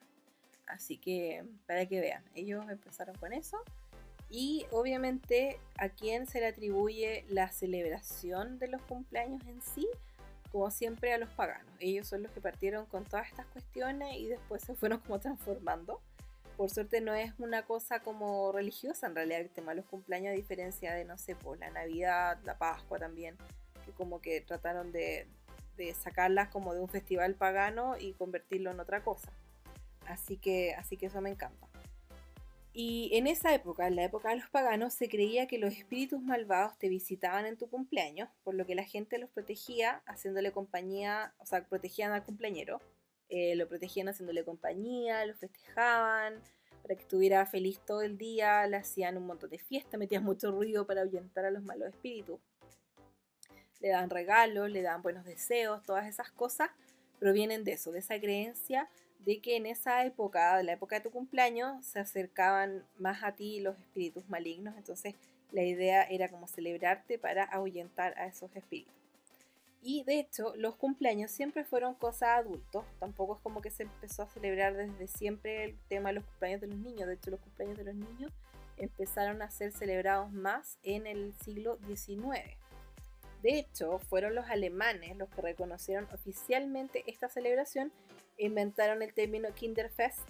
Así que, para que vean, ellos empezaron con eso Y obviamente a quién se le atribuye la celebración de los cumpleaños en sí, como siempre a los paganos. Ellos son los que partieron con todas estas cuestiones y después se fueron como transformando. Por suerte no es una cosa como religiosa en realidad el tema de los cumpleaños, a diferencia de, no sé, pues la Navidad, la Pascua también, que como que trataron de, de sacarlas como de un festival pagano y convertirlo en otra cosa. Así que, así que eso me encanta. Y en esa época, en la época de los paganos, se creía que los espíritus malvados te visitaban en tu cumpleaños, por lo que la gente los protegía haciéndole compañía, o sea, protegían al cumpleañero, eh, lo protegían haciéndole compañía, lo festejaban para que estuviera feliz todo el día, le hacían un montón de fiestas, metían mucho ruido para ahuyentar a los malos espíritus. Le dan regalos, le dan buenos deseos, todas esas cosas provienen de eso, de esa creencia de que en esa época, la época de tu cumpleaños, se acercaban más a ti los espíritus malignos, entonces la idea era como celebrarte para ahuyentar a esos espíritus. Y de hecho, los cumpleaños siempre fueron cosas adultos, tampoco es como que se empezó a celebrar desde siempre el tema de los cumpleaños de los niños, de hecho los cumpleaños de los niños empezaron a ser celebrados más en el siglo XIX. De hecho, fueron los alemanes los que reconocieron oficialmente esta celebración inventaron el término Kinderfest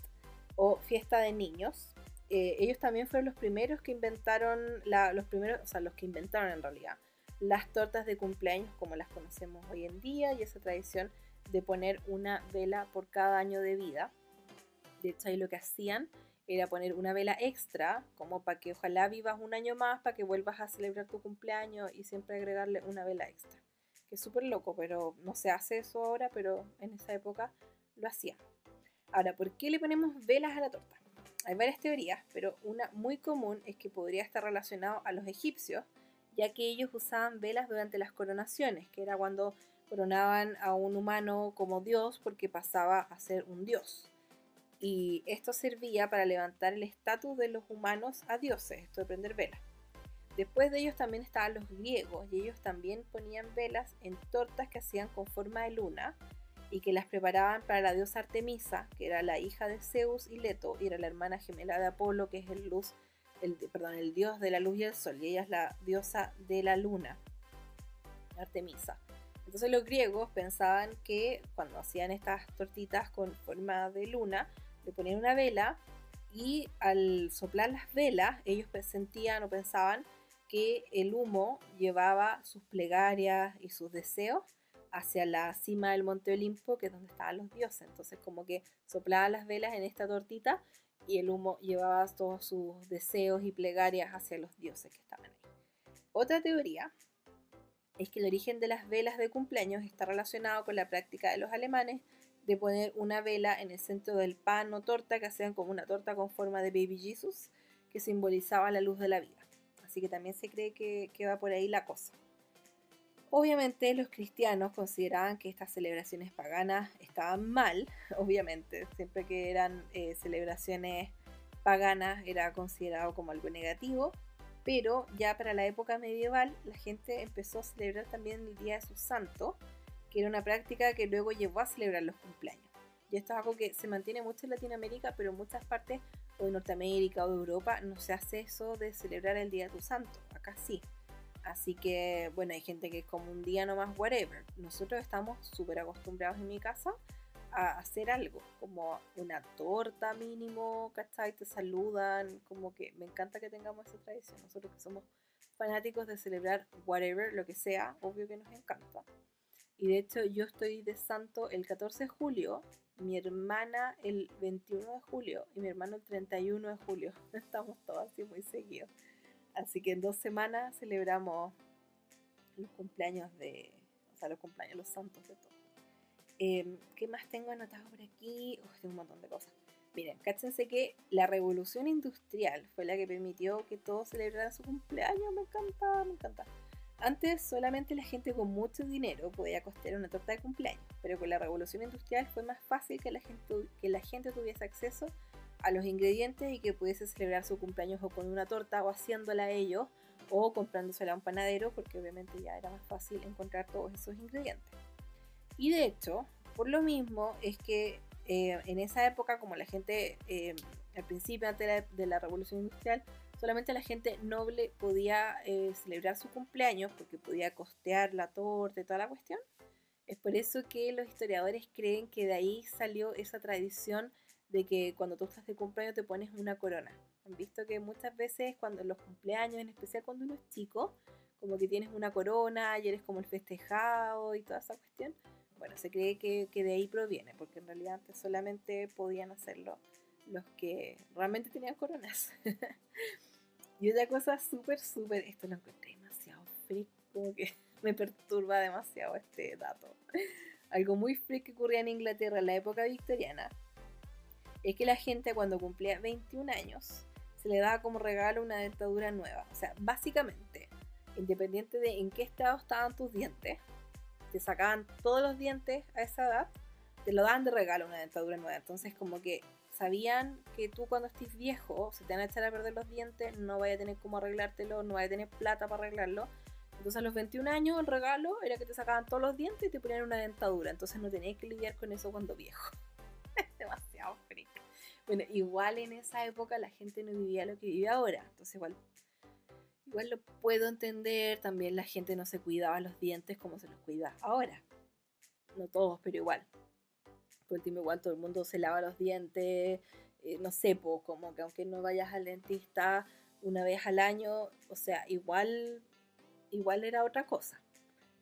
o fiesta de niños. Eh, ellos también fueron los primeros que inventaron, los primeros, o sea, los que inventaron en realidad las tortas de cumpleaños como las conocemos hoy en día y esa tradición de poner una vela por cada año de vida. De hecho, ahí lo que hacían era poner una vela extra, como para que ojalá vivas un año más, para que vuelvas a celebrar tu cumpleaños y siempre agregarle una vela extra. Que es súper loco, pero no se hace eso ahora, pero en esa época lo hacía. Ahora, ¿por qué le ponemos velas a la torta? Hay varias teorías, pero una muy común es que podría estar relacionado a los egipcios, ya que ellos usaban velas durante las coronaciones, que era cuando coronaban a un humano como dios porque pasaba a ser un dios. Y esto servía para levantar el estatus de los humanos a dioses, esto de prender velas. Después de ellos también estaban los griegos y ellos también ponían velas en tortas que hacían con forma de luna y que las preparaban para la diosa Artemisa, que era la hija de Zeus y Leto, y era la hermana gemela de Apolo, que es el luz, el, dios de la luz y el sol, y ella es la diosa de la luna, Artemisa. Entonces los griegos pensaban que cuando hacían estas tortitas con forma de luna, le ponían una vela y al soplar las velas, ellos sentían o pensaban que el humo llevaba sus plegarias y sus deseos hacia la cima del Monte Olimpo, que es donde estaban los dioses. Entonces como que soplaba las velas en esta tortita y el humo llevaba todos sus deseos y plegarias hacia los dioses que estaban ahí. Otra teoría es que el origen de las velas de cumpleaños está relacionado con la práctica de los alemanes de poner una vela en el centro del pan o torta que hacían como una torta con forma de Baby Jesus que simbolizaba la luz de la vida. Así que también se cree que, que va por ahí la cosa. Obviamente los cristianos consideraban que estas celebraciones paganas estaban mal, obviamente, siempre que eran eh, celebraciones paganas era considerado como algo negativo, pero ya para la época medieval la gente empezó a celebrar también el Día de su Santo, que era una práctica que luego llevó a celebrar los cumpleaños. Y esto es algo que se mantiene mucho en Latinoamérica, pero en muchas partes o de Norteamérica o de Europa no se hace eso de celebrar el Día de tu Santo, acá sí. Así que, bueno, hay gente que es como un día nomás, whatever. Nosotros estamos súper acostumbrados en mi casa a hacer algo, como una torta mínimo, ¿cachai? Te saludan, como que me encanta que tengamos esa tradición. Nosotros que somos fanáticos de celebrar whatever, lo que sea, obvio que nos encanta. Y de hecho yo estoy de santo el 14 de julio, mi hermana el 21 de julio y mi hermano el 31 de julio. Estamos todos así muy seguidos. Así que en dos semanas celebramos los cumpleaños de, o sea, los cumpleaños, los santos de todos. Em, ¿Qué más tengo anotado por aquí? tengo un montón de cosas. Miren, cáchense que la revolución industrial fue la que permitió que todos celebraran su cumpleaños. Me encanta, me encanta. Antes solamente la gente con mucho dinero podía costear una torta de cumpleaños, pero con la revolución industrial fue más fácil que la gente, que la gente tuviese acceso a los ingredientes y que pudiese celebrar su cumpleaños o con una torta o haciéndola a ellos o comprándosela a un panadero porque obviamente ya era más fácil encontrar todos esos ingredientes. Y de hecho, por lo mismo es que eh, en esa época como la gente eh, al principio antes de la, revolución industrial solamente la gente noble podía eh, celebrar su cumpleaños porque podía costear la torta y toda la cuestión. Es por eso que los historiadores creen que de ahí salió esa tradición de que cuando tú estás de cumpleaños te pones una corona. Han visto que muchas veces cuando los cumpleaños, en especial cuando uno es chico, como que tienes una corona y eres como el festejado y toda esa cuestión. Bueno, se cree que, que de ahí proviene, porque en realidad antes solamente podían hacerlo los que realmente tenían coronas. y otra cosa súper, súper, esto lo encontré demasiado freak, como que me perturba demasiado este dato. Algo muy freak que ocurría en Inglaterra en la época victoriana es que la gente cuando cumplía 21 años se le daba como regalo una dentadura nueva. O sea, básicamente, independiente de en qué estado estaban tus dientes, te sacaban todos los dientes a esa edad, te lo daban de regalo una dentadura nueva. Entonces, como que sabían que tú cuando estés viejo se te van a echar a perder los dientes, no vaya a tener cómo arreglártelo, no vaya a tener plata para arreglarlo. Entonces a los 21 años el regalo era que te sacaban todos los dientes y te ponían una dentadura. Entonces no tenías que lidiar con eso cuando viejo. Demasiado freak. Bueno, igual en esa época la gente no vivía lo que vive ahora. Entonces igual, igual lo puedo entender. También la gente no se cuidaba los dientes como se los cuida ahora. No todos, pero igual por último igual todo el mundo se lava los dientes, eh, no sé, pues como que aunque no vayas al dentista una vez al año, o sea, igual, igual era otra cosa.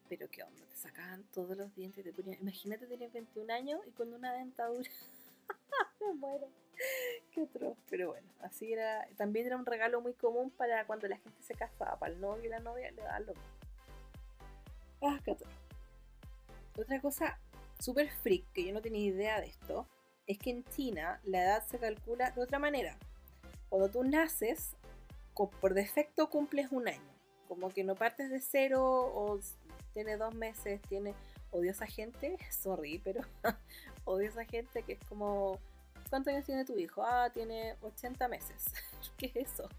Pero qué onda, te sacaban todos los dientes, te ponían, imagínate tener 21 años y con una dentadura. Me muero. Qué otro. Pero bueno, así era. También era un regalo muy común para cuando la gente se casaba. Para el novio y la novia le daban lo mismo. Ah, qué otro. Otra cosa super freak, que yo no tenía idea de esto, es que en China la edad se calcula de otra manera. Cuando tú naces, por defecto cumples un año. Como que no partes de cero o tiene dos meses, tiene... Odio a esa gente, sorry, pero odio a esa gente que es como... ¿Cuántos años tiene tu hijo? Ah, tiene 80 meses. ¿Qué es eso?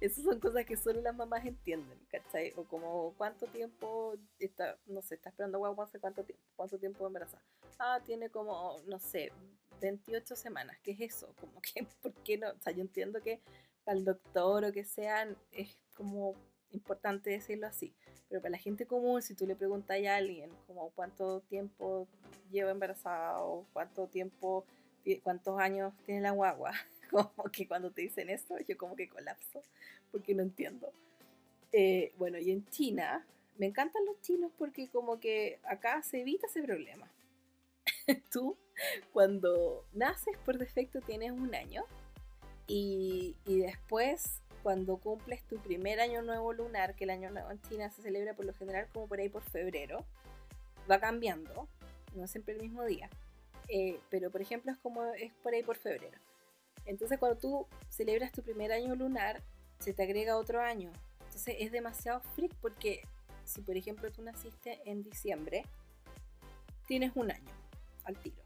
Esas son cosas que solo las mamás entienden, ¿cachai? O como cuánto tiempo está, no sé, está esperando guagua hace cuánto tiempo, cuánto tiempo embarazada. Ah, tiene como, no sé, 28 semanas. ¿Qué es eso? Como que, ¿por qué no? O sea, yo entiendo que para el doctor o que sean, es como importante decirlo así. Pero para la gente común, si tú le preguntas a alguien como cuánto tiempo lleva embarazada o cuánto tiempo, cuántos años tiene la guagua, como que cuando te dicen esto, yo como que colapso, porque no entiendo. Eh, bueno, y en China, me encantan los chinos porque como que acá se evita ese problema. Tú, cuando naces por defecto, tienes un año y, y después, cuando cumples tu primer año nuevo lunar, que el año nuevo en China se celebra por lo general como por ahí por febrero, va cambiando, no siempre el mismo día. Eh, pero por ejemplo es como es por ahí por febrero. Entonces cuando tú celebras tu primer año lunar, se te agrega otro año. Entonces es demasiado freak porque si por ejemplo tú naciste en diciembre, tienes un año al tiro.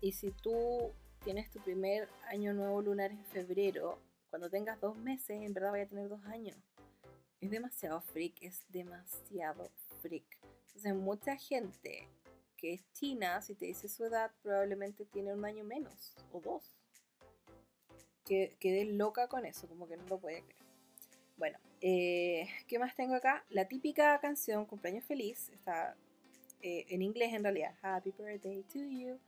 Y si tú tienes tu primer año nuevo lunar en febrero, cuando tengas dos meses, en verdad vaya a tener dos años. Es demasiado freak, es demasiado freak. Entonces mucha gente que es china, si te dice su edad, probablemente tiene un año menos o dos que quedé loca con eso, como que no lo puede creer. Bueno, eh, ¿qué más tengo acá? La típica canción Cumpleaños Feliz, está eh, en inglés en realidad, Happy Birthday to You.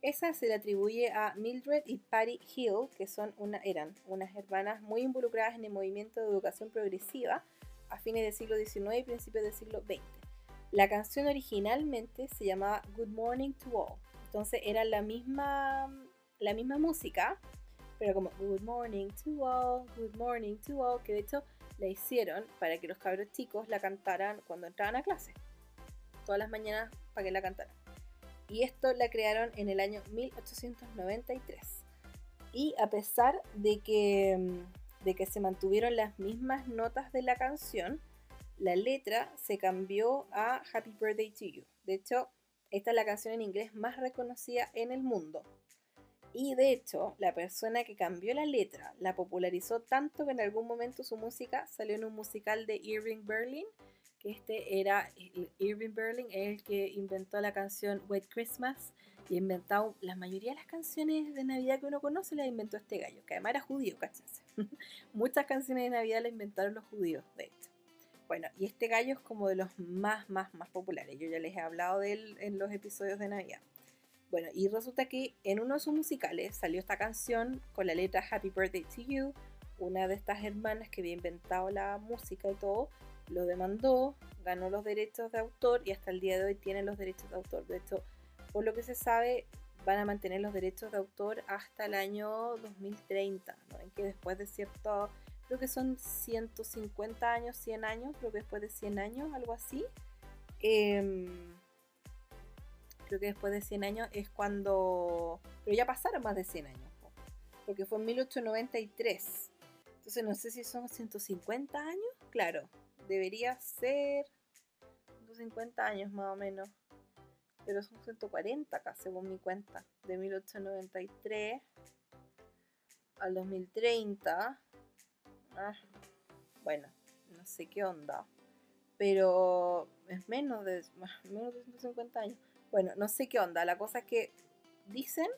Esa se le atribuye a Mildred y Patty Hill, que son una, eran unas hermanas muy involucradas en el movimiento de educación progresiva a fines del siglo XIX y principios del siglo XX. La canción originalmente se llamaba Good Morning to All, entonces era la misma, la misma música, pero como Good Morning to All, Good Morning to All, que de hecho la hicieron para que los cabros chicos la cantaran cuando entraban a clase, todas las mañanas para que la cantaran. Y esto la crearon en el año 1893. Y a pesar de que, de que se mantuvieron las mismas notas de la canción, la letra se cambió a Happy Birthday to You. De hecho, esta es la canción en inglés más reconocida en el mundo. Y de hecho, la persona que cambió la letra la popularizó tanto que en algún momento su música salió en un musical de Irving Berlin, que este era Irving Berlin, el que inventó la canción White Christmas y inventado la mayoría de las canciones de Navidad que uno conoce, las inventó este gallo, que además era judío, cáchense. Muchas canciones de Navidad las inventaron los judíos, de hecho. Bueno, y este gallo es como de los más, más, más populares. Yo ya les he hablado de él en los episodios de Navidad. Bueno, y resulta que en uno de sus musicales salió esta canción con la letra Happy Birthday to You. Una de estas hermanas que había inventado la música y todo, lo demandó, ganó los derechos de autor y hasta el día de hoy tiene los derechos de autor. De hecho, por lo que se sabe, van a mantener los derechos de autor hasta el año 2030, ¿no? En que después de cierto, creo que son 150 años, 100 años, creo que después de 100 años, algo así. Em, creo que después de 100 años es cuando... Pero ya pasaron más de 100 años, porque fue en 1893. Entonces no sé si son 150 años, claro, debería ser 150 años más o menos pero son 140 acá, según mi cuenta, de 1893 al 2030. Ah, bueno, no sé qué onda, pero es menos de, menos de 150 años. Bueno, no sé qué onda, la cosa es que dicen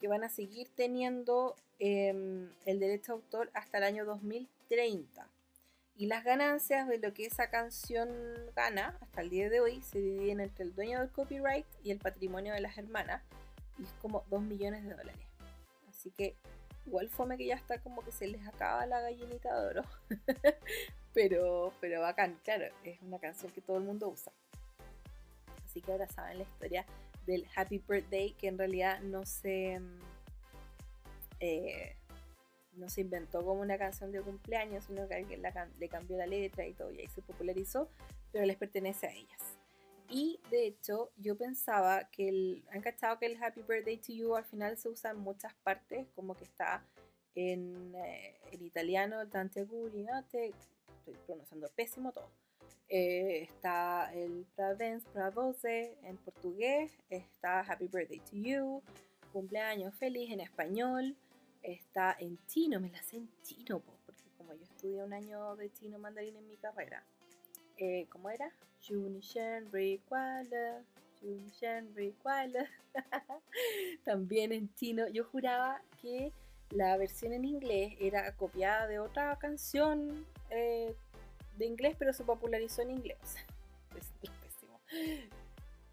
que van a seguir teniendo em, el derecho de autor hasta el año 2030. Y las ganancias de lo que esa canción gana hasta el día de hoy se dividen entre el dueño del copyright y el patrimonio de las hermanas. Y es como 2 millones de dólares. Así que igual fome que ya está como que se les acaba la gallinita de oro. pero, pero bacán, claro, es una canción que todo el mundo usa. Así que ahora saben la historia del Happy Birthday, que en realidad no se... Eh, no se inventó como una canción de cumpleaños, sino que alguien le cambió la letra y todo, y ahí se popularizó, pero les pertenece a ellas. Y de hecho, yo pensaba que el. Han cachado que el Happy Birthday to You al final se usa en muchas partes, como que está en, eh, italiano, el Tante Guriate, estoy pronunciando pésimo todo. Eh, está el Pravens Pravose en portugués, está Happy Birthday to You, cumpleaños feliz en español está en chino, me la sé en chino, porque como yo estudié un año de chino mandarín en mi carrera. Eh, ¿Cómo era? También en chino. Yo juraba que la versión en inglés era copiada de otra canción eh, de inglés, pero se popularizó en inglés. es.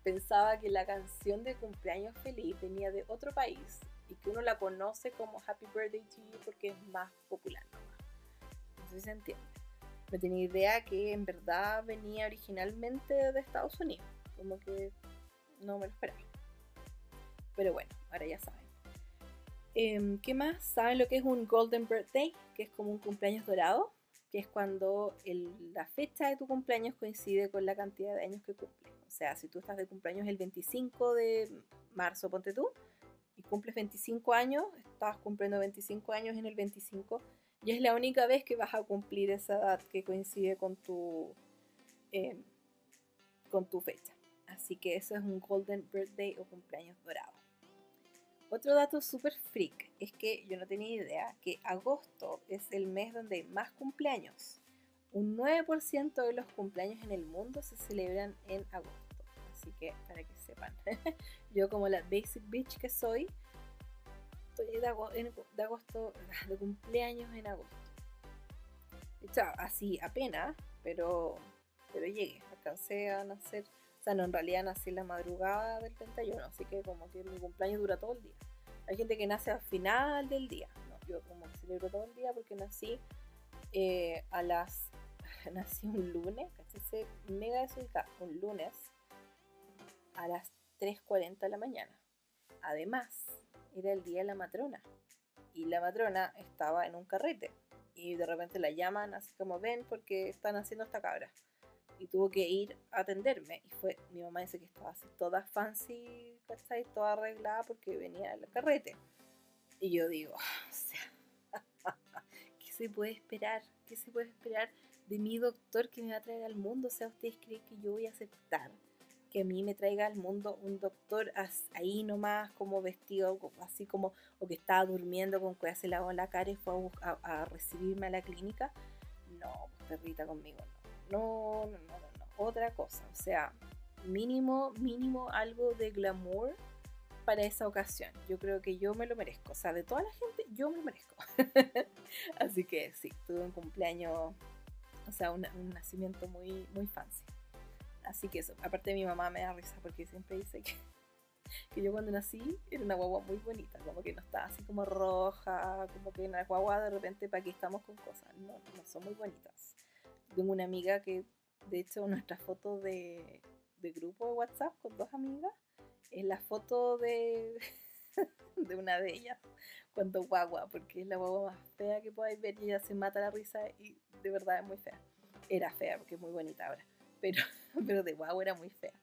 Pensaba que la canción de cumpleaños feliz venía de otro país y que uno la conoce como Happy Birthday to You porque es más popular No sé si se entiende. No tenía idea que en verdad venía originalmente de Estados Unidos. Como que no me lo esperaba. Pero bueno, ahora ya saben. Em, ¿Qué más? ¿Saben lo que es un Golden Birthday? Que es como un cumpleaños dorado. Que es cuando la fecha de tu cumpleaños coincide con la cantidad de años que cumples. O sea, si tú estás de cumpleaños el 25 de marzo, ponte tú, y cumples 25 años, estás cumpliendo 25 años en el 25 y es la única vez que vas a cumplir esa edad que coincide con tu, eh, con tu fecha. Así que eso es un Golden Birthday o cumpleaños dorado. Otro dato súper freak es que yo no tenía idea que agosto es el mes donde hay más cumpleaños. Un 9% de los cumpleaños en el mundo se celebran en agosto así que para que sepan. yo como la basic bitch que soy, de, agosto, de cumpleaños en agosto. De así apenas, pero, pero llegué, alcancé a nacer. O sea, no, en realidad nací la madrugada del 31, así que como que mi cumpleaños dura todo el día. Hay gente que nace al final del día. Yo como que celebro todo el día porque nací eh, a las... Nací un lunes, ¿cachai? Mega desubicada, un lunes a las 3.40 de la mañana. Además, era el día de la matrona. Y la matrona estaba en un carrete. Y de repente la llaman así como ven porque están haciendo esta cabra. Y tuvo que ir a atenderme. Y fue, mi mamá dice que estaba así toda fancy, ¿cachai? Toda arreglada porque venía el carrete. Y yo digo, o sea, ¿qué se puede esperar? ¿Qué se puede esperar de mi doctor que me va a traer al mundo? O sea, ¿ustedes creen que yo voy a aceptar que a mí me traiga al mundo un doctor ahí nomás, como vestido, así como, o que estaba durmiendo con que se lavó la cara y fue a, recibirme a la clínica. No, perrita conmigo, no. No, no, no, no, otra cosa. O sea, mínimo, mínimo algo de glamour para esa ocasión. Yo creo que yo me lo merezco. O sea, de toda la gente, yo me lo merezco. Así que sí, tuve un cumpleaños, o sea, un, nacimiento muy, muy fancy. Así que eso, aparte de mi mamá me da risa porque siempre dice que, que yo cuando nací era una guagua muy bonita, como que no estaba así como roja, como que una guagua de repente para aquí estamos con cosas. No, no son muy bonitas. Tengo una amiga que, de hecho, nuestra foto de, de grupo de WhatsApp con dos amigas, es la foto de, de una de ellas cuando guagua, porque es la guagua más fea que podáis ver y ella se mata la risa y de verdad es muy fea. Era fea porque es muy bonita ahora, pero, pero de guagua era muy fea.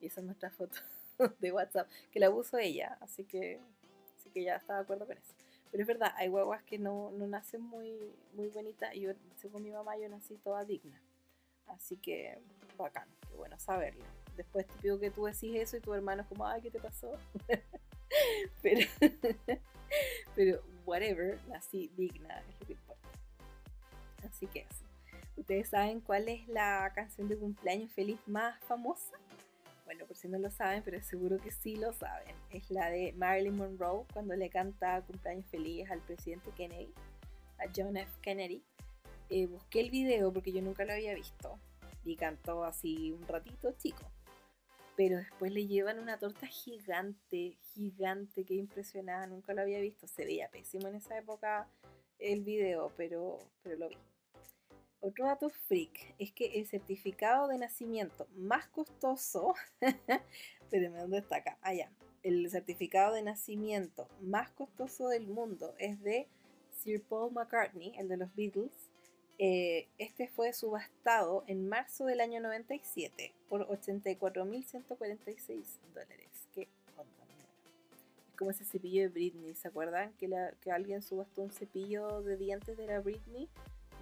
Y esa es nuestra foto de WhatsApp, que la uso ella, así que, así que ya está de acuerdo con eso. Pero es verdad, hay guaguas que no, no nacen muy, muy bonitas yo, según mi mamá, yo nací toda digna. Así que bacán, qué bueno saberlo. Después te pido que tú decís eso y tu hermano es como, ay, ¿qué te pasó? pero, pero, whatever, nací digna, es lo que importa. Así que eso. ¿Ustedes saben cuál es la canción de cumpleaños feliz más famosa? Bueno, por si no lo saben, pero seguro que sí lo saben. Es la de Marilyn Monroe cuando le canta cumpleaños feliz al presidente Kennedy, a John F. Kennedy. Eh, busqué el video porque yo nunca lo había visto y cantó así un ratito chico pero después le llevan una torta gigante, gigante, que impresionada, nunca lo había visto, se veía pésimo en esa época el video, pero, pero lo vi. Otro dato freak es que el certificado de nacimiento más costoso, espérenme, ¿dónde está acá? Allá. Ah, el certificado de nacimiento más costoso del mundo es de Sir Paul McCartney, el de los Beatles, eh, este fue subastado en marzo del año 97 por 84.146 dólares. ¿Qué onda? Es como ese cepillo de Britney, ¿se acuerdan? Que, alguien subastó un cepillo de dientes de la Britney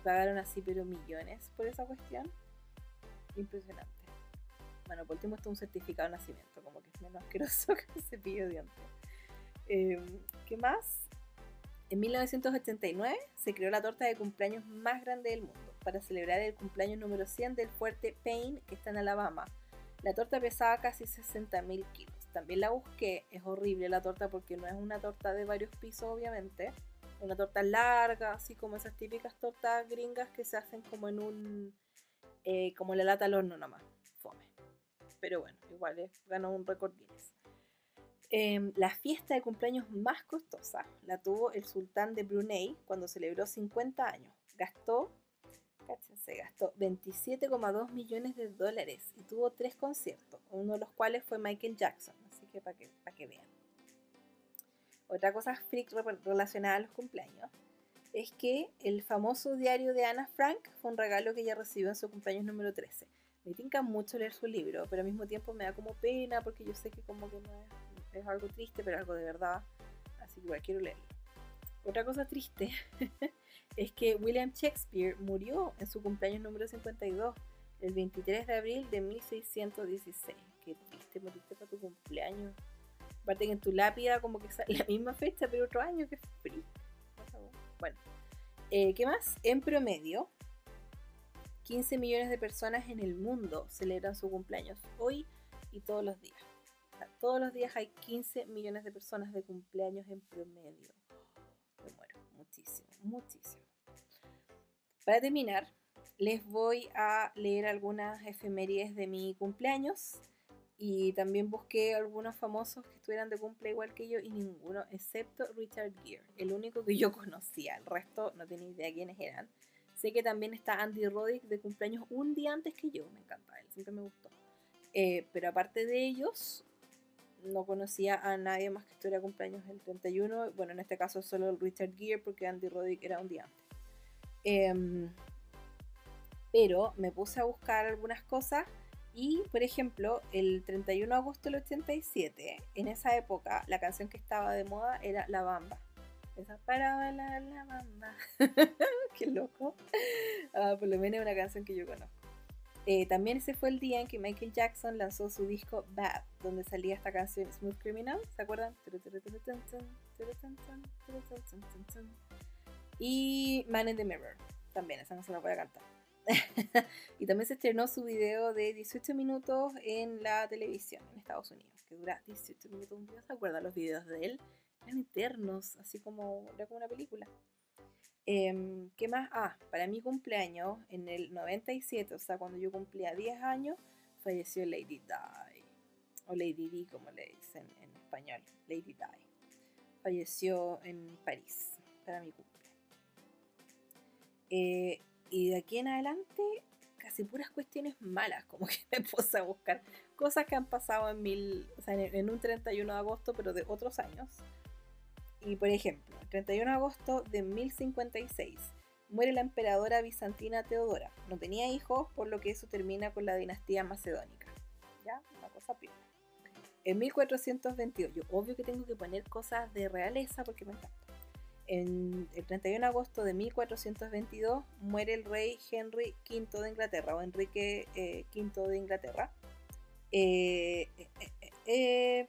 pagaron así pero millones por esa cuestión. Impresionante. Bueno, por último, esto es un certificado de nacimiento, como que es menos asqueroso que un cepillo de dientes. Em, ¿Qué más? En 1989 se creó la torta de cumpleaños más grande del mundo para celebrar el cumpleaños número 100 del fuerte Payne que está en Alabama. La torta pesaba casi 60.000 kilos. También la busqué, es horrible la torta porque no es una torta de varios pisos obviamente, una torta larga, así como esas típicas tortas gringas que se hacen como en un, eh, como la lata al horno nomás, fome. Pero bueno, igual es, ganó un récord Guinness. Em, la fiesta de cumpleaños más costosa la tuvo el sultán de Brunei cuando celebró 50 años. Gastó, cáchense, gastó 27,2 millones de dólares y tuvo tres conciertos, uno de los cuales fue Michael Jackson, así que para que, que vean. Otra cosa freak relacionada a los cumpleaños es que el famoso diario de Anna Frank fue un regalo que ella recibió en su cumpleaños número 13. Me tinca mucho leer su libro, pero al mismo tiempo me da como pena porque yo sé que como que no es es algo triste, pero algo de verdad. Así que igual quiero leerlo. Otra cosa triste es que William Shakespeare murió en su cumpleaños número 52, el 23 de abril de 1616. Qué triste moriste para tu cumpleaños. Aparte que en tu lápida como que sale la misma fecha, pero otro año, que frío. Bueno, eh, ¿qué más? En promedio, 15 millones de personas en el mundo celebran su cumpleaños hoy y todos los días. Todos los días hay 15 millones de personas de cumpleaños en promedio. Me muero, muchísimo, muchísimo. Para terminar, les voy a leer algunas efemérides de mi cumpleaños. Y también busqué algunos famosos que estuvieran de cumple igual que yo y ninguno, excepto Richard Gere, el único que yo conocía. El resto no tenía idea quiénes eran. Sé que también está Andy Roddick de cumpleaños un día antes que yo, me encanta él, siempre me gustó. Eh, pero aparte de ellos, no conocía a nadie más que estuviera cumpleaños el 31. Bueno, en este caso solo Richard Gere porque Andy Roddick era un día antes. Em, pero me puse a buscar algunas cosas y, por ejemplo, el 31 de agosto del 87, en esa época, la canción que estaba de moda era La Bamba. Esa para bailar la bamba. Qué loco. Ah, por lo menos es una canción que yo conozco. Eh, también ese fue el día en que Michael Jackson lanzó su disco Bad, donde salía esta canción Smooth Criminal, ¿se acuerdan? Y Man in the Mirror, también, esa no se la voy a cantar. y también se estrenó su video de 18 minutos en la televisión en Estados Unidos, que dura 18 minutos. ¿No se acuerdan los videos de él? Eran eternos, así como era como una película. Em, ¿Qué más? Ah, para mi cumpleaños, en el 97, o sea, cuando yo cumplía 10 años, falleció Lady Di, o Lady Di, como le dicen en español, Lady Di. Falleció en París, para mi cumpleaños. Eh, y de aquí en adelante, casi puras cuestiones malas, como que me puse a buscar cosas que han pasado en, mil, o sea, en, un 31 de agosto, pero de otros años. Y por ejemplo, el 31 de agosto de 1056 muere la emperadora bizantina Teodora. No tenía hijos, por lo que eso termina con la dinastía macedónica. ¿Ya? Una cosa primera. En 1422, yo obvio que tengo que poner cosas de realeza porque me encanta. En el 31 de agosto de 1422 muere el rey Henry V de Inglaterra o Enrique V eh, de Inglaterra. Eh, eh,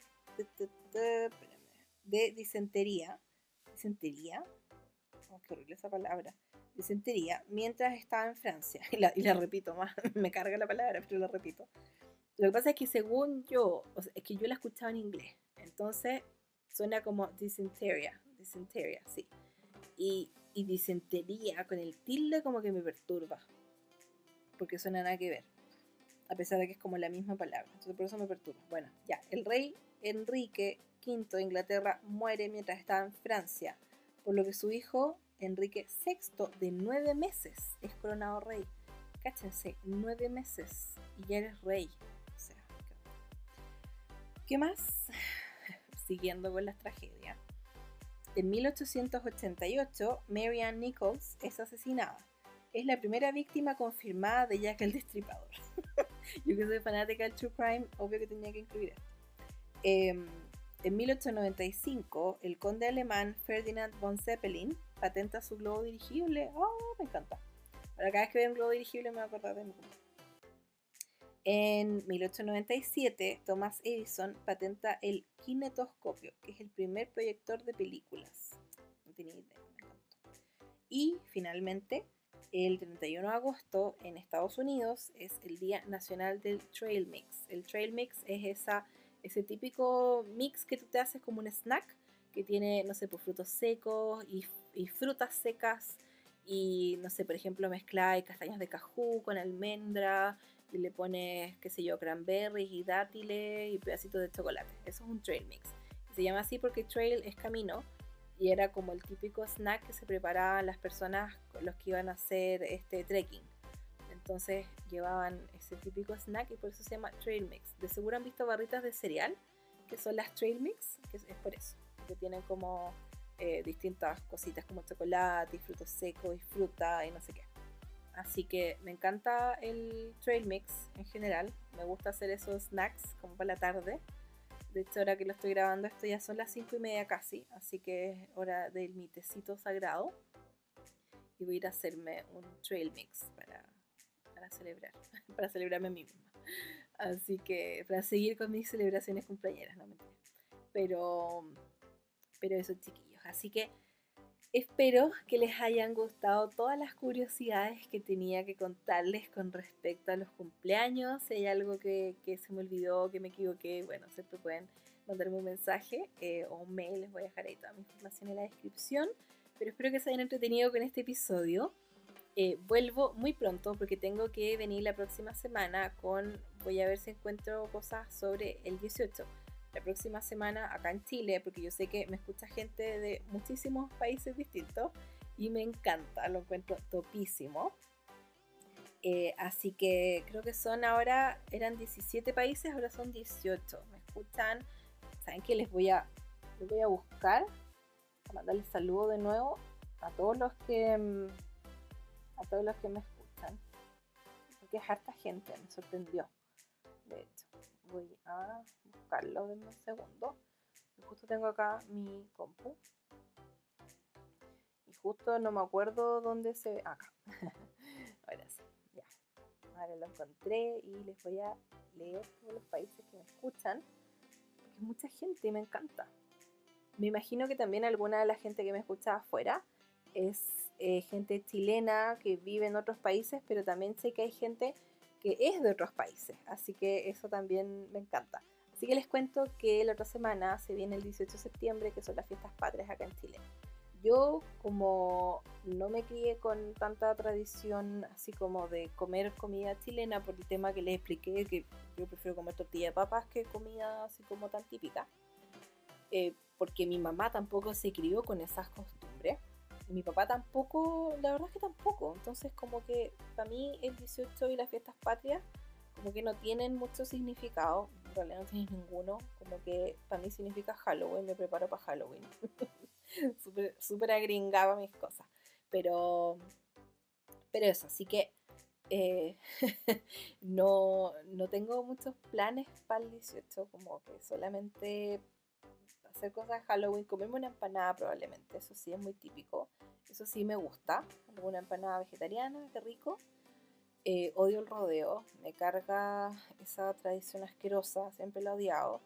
de disentería. Disentería. Oh, qué horrible esa palabra. Disentería. Mientras estaba en Francia. Y la, y la repito más. Me carga la palabra, pero la repito. Lo que pasa es que según yo, es que yo la escuchaba en inglés. Entonces suena como disentería disentería, sí. Y, y disentería con el tilde como que me perturba. Porque suena nada que ver. A pesar de que es como la misma palabra. Entonces por eso me perturba. Bueno, ya. El rey Enrique V de Inglaterra muere mientras estaba en Francia. Por lo que su hijo Enrique VI de nueve meses es coronado rey. Cáchense, nueve meses y ya eres rey. O sea, ¿qué más? Siguiendo con las tragedias. En 1888, Marianne Nichols es asesinada. Es la primera víctima confirmada de Jack el Destripador. Yo que soy fanática del True Crime, obvio que tenía que incluir esto. Em, en 1895, el conde alemán Ferdinand von Zeppelin patenta su globo dirigible. ¡Oh, me encanta! Ahora cada vez que veo un globo dirigible me voy de mi en 1897, Thomas Edison patenta el kinetoscopio, que es el primer proyector de películas. No tenía idea, Y finalmente, el 31 de agosto en Estados Unidos es el Día Nacional del Trail Mix. El Trail Mix es ese típico mix que tú te haces como un snack que tiene, no sé, pues frutos secos y, y frutas secas y, no sé, por ejemplo, mezcla castañas de cajú con almendra le pones, qué sé yo, cranberries y dátiles y pedacitos de chocolate. Eso es un trail mix. Se llama así porque trail es camino y era como el típico snack que se preparaban las personas los que iban a hacer este trekking. Entonces llevaban ese típico snack y por eso se llama trail mix. De seguro han visto barritas de cereal que son las trail mix, que es por eso, que tienen como eh, distintas cositas como chocolate y frutos secos y fruta y no sé qué. Así que me encanta el trail mix en general. Me gusta hacer esos snacks como para la tarde. De hecho, ahora que lo estoy grabando, esto ya son las 5 y media casi. Así que es hora del mi tecito sagrado. Y voy a ir a hacerme un trail mix para, celebrar. para celebrarme a mí misma. Así que para seguir con mis celebraciones cumpleañeras, no mentira. Pero, pero eso, chiquillos. Así que Espero que les hayan gustado todas las curiosidades que tenía que contarles con respecto a los cumpleaños. Si hay algo que, se me olvidó, que me equivoqué, bueno, siempre pueden mandarme un mensaje eh, o un mail. Les voy a dejar ahí toda mi información en la descripción. Pero espero que se hayan entretenido con este episodio. Eh, vuelvo muy pronto porque tengo que venir la próxima semana con, voy a ver si encuentro cosas sobre el 18 la próxima semana acá en Chile, porque yo sé que me escucha gente de muchísimos países distintos y me encanta, lo encuentro topísimo. Eh, así que creo que son ahora, eran 17 países, ahora son 18. Me escuchan, ¿saben qué? Les voy a, les voy a buscar, a mandarles saludo de nuevo a todos los que, mm, a todos los que me escuchan. Porque es harta gente, me sorprendió, de hecho voy a buscarlo en un segundo. Justo tengo acá mi compu. Y justo no me acuerdo dónde se ve. Acá. Ahora sí, ya. Ahora lo encontré y les voy a leer todos los países que me escuchan. Porque mucha gente y me encanta. Me imagino que también alguna de la gente que me escucha afuera es eh, gente chilena que vive en otros países, pero también sé que hay gente que es de otros países, así que eso también me encanta. Así que les cuento que la otra semana se viene el 18 de septiembre, que son las fiestas patrias acá en Chile. Yo como no me crié con tanta tradición así como de comer comida chilena por el tema que les expliqué, que yo prefiero comer tortilla de papas que comida así como tan típica, eh, porque mi mamá tampoco se crió con esas costumbres. mi papá tampoco, la verdad es que tampoco. Entonces como que para mí el 18 y las fiestas patrias como que no tienen mucho significado. En realidad no tienen ninguno. Como que para mí significa Halloween, me preparo para Halloween. súper, súper agringaba mis cosas. Pero, pero eso, así que eh, no, no tengo muchos planes para el 18, como que solamente hacer cosas de Halloween, comerme una empanada probablemente, eso sí es muy típico, eso sí me gusta, alguna empanada vegetariana, qué rico. Eh, odio el rodeo, me carga esa tradición asquerosa, siempre la he odiado.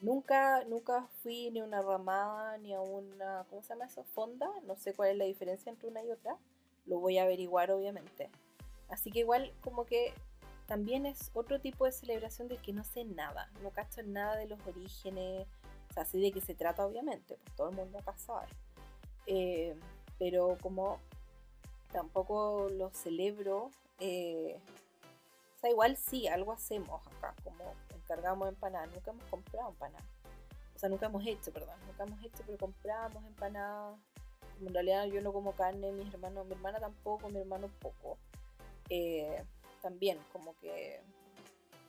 Nunca, nunca fui ni a una ramada ni a una, ¿cómo se llama eso? Fonda, no sé cuál es la diferencia entre una y otra, lo voy a averiguar obviamente. Así que igual como que también es otro tipo de celebración del que no sé nada, no cacho nada de los orígenes, o sea, sé de qué se trata obviamente, pues todo el mundo acá sabe. Eh, pero como tampoco lo celebro, eh, o sea, igual sí, algo hacemos acá, como encargamos empanadas, nunca hemos comprado empanadas. O sea, nunca hemos hecho, perdón, nunca hemos hecho, pero compramos empanadas. En realidad yo no como carne, mis hermanos, mi hermana tampoco, mi hermano poco. Eh, también, como que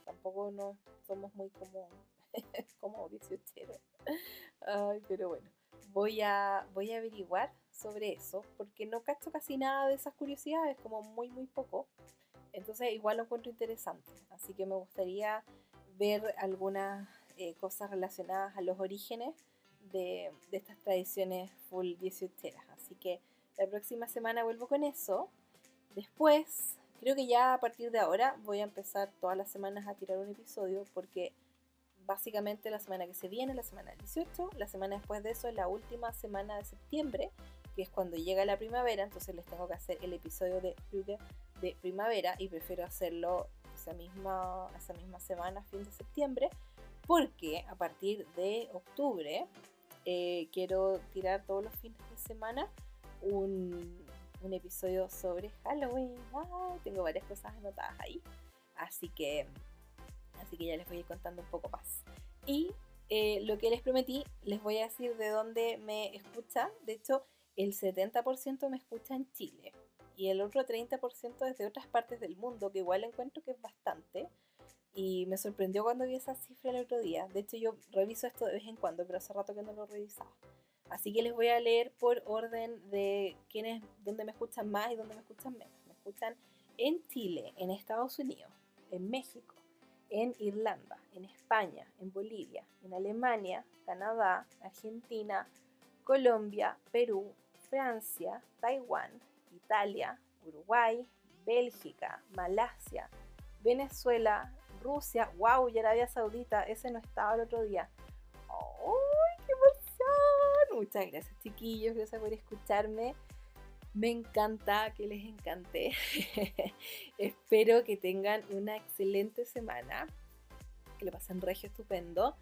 tampoco no somos muy como como 18 Ay, pero bueno, voy a, voy a averiguar sobre eso, porque no cacho casi nada de esas curiosidades, como muy, muy poco. Entonces igual lo encuentro interesante, así que me gustaría ver algunas eh, cosas relacionadas a los orígenes de, de estas tradiciones full 18 Así que la próxima semana vuelvo con eso. Después, creo que ya a partir de ahora voy a empezar todas las semanas a tirar un episodio porque básicamente la semana que se viene, la semana 18, la semana después de eso es la última semana de septiembre, que es cuando llega la primavera, entonces les tengo que hacer el episodio de, de primavera y prefiero hacerlo esa misma, esa misma semana, fin de septiembre, porque a partir de octubre eh, quiero tirar todos los fines de semana un, un episodio sobre Halloween. tengo varias cosas anotadas ahí, así que así que ya les voy a ir contando un poco más. Y eh, lo que les prometí, les voy a decir de dónde me escuchan. De hecho, el 70% me escucha en Chile y el otro 30% es de otras partes del mundo, que igual encuentro que es bastante. Y me sorprendió cuando vi esa cifra el otro día. De hecho, yo reviso esto de vez en cuando, pero hace rato que no lo revisaba. Así que les voy a leer por orden de quiénes, dónde me escuchan más y dónde me escuchan menos. Me escuchan en Chile, en Estados Unidos, en México, en Irlanda, en España, en Bolivia, en Alemania, Canadá, Argentina, Colombia, Perú, Francia, Taiwán, Italia, Uruguay, Bélgica, Malasia, Venezuela, Rusia, wow, y Arabia Saudita, ese no estaba el otro día. ¡Ay, qué emoción! Muchas gracias, chiquillos, gracias por escucharme. Me encanta, que les encante. Espero que tengan una excelente semana, que lo pasen regio estupendo.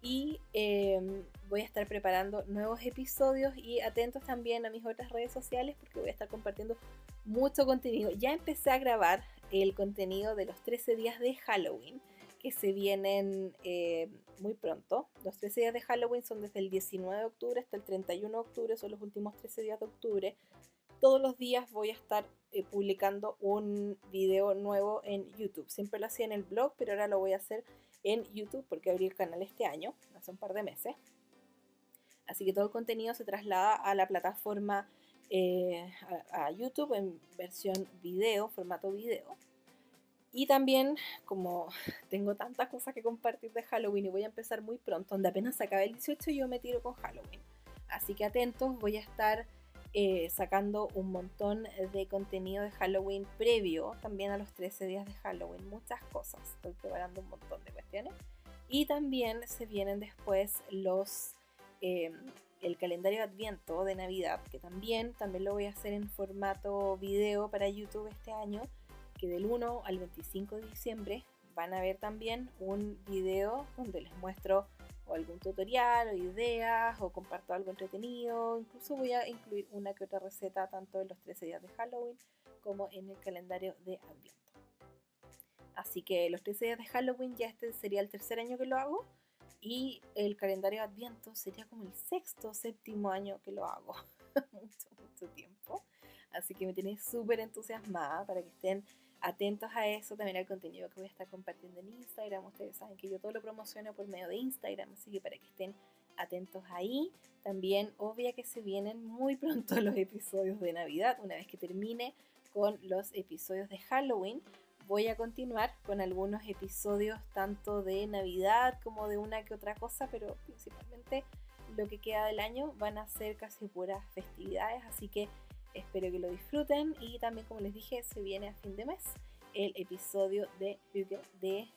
Y em, voy a estar preparando nuevos episodios y atentos también a mis otras redes sociales porque voy a estar compartiendo mucho contenido. Ya empecé a grabar el contenido de los 13 días de Halloween que se vienen eh, muy pronto. Los 13 días de Halloween son desde el 19 de octubre hasta el 31 de octubre, son los últimos 13 días de octubre todos los días voy a estar eh, publicando un video nuevo en YouTube. Siempre lo hacía en el blog, pero ahora lo voy a hacer en YouTube porque abrí el canal este año, hace un par de meses. Así que todo el contenido se traslada a la plataforma eh, a, YouTube en versión video, formato video. Y también, como tengo tantas cosas que compartir de Halloween y voy a empezar muy pronto, donde apenas se acabe el 18 yo me tiro con Halloween. Así que atentos, voy a estar eh, sacando un montón de contenido de Halloween previo también a los 13 días de Halloween. Muchas cosas. Estoy preparando un montón de cuestiones. Y también se vienen después los, em, el calendario Adviento de Navidad, que también, también lo voy a hacer en formato video para YouTube este año, que del 1 al 25 de diciembre van a ver también un video donde les muestro o algún tutorial o ideas o comparto algo entretenido. Incluso voy a incluir una que otra receta tanto en los 13 días de Halloween como en el calendario de Adviento. Así que los 13 días de Halloween ya este sería el tercer año que lo hago y el calendario de Adviento sería como el sexto o séptimo año que lo hago. mucho, mucho tiempo. Así que me tiene súper entusiasmada para que estén atentos a eso, también al contenido que voy a estar compartiendo en Instagram. Ustedes saben que yo todo lo promociono por medio de Instagram, así que para que estén atentos ahí. También, obvia que se vienen muy pronto los episodios de Navidad, una vez que termine con los episodios de Halloween. Voy a continuar con algunos episodios tanto de Navidad como de una que otra cosa, pero principalmente lo que queda del año van a ser casi puras festividades, así que Espero que lo disfruten y también como les dije se viene a fin de mes el episodio de de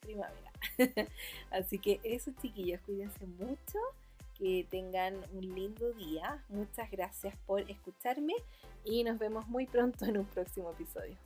primavera. Así que eso chiquillos, cuídense mucho, que tengan un lindo día. Muchas gracias por escucharme y nos vemos muy pronto en un próximo episodio.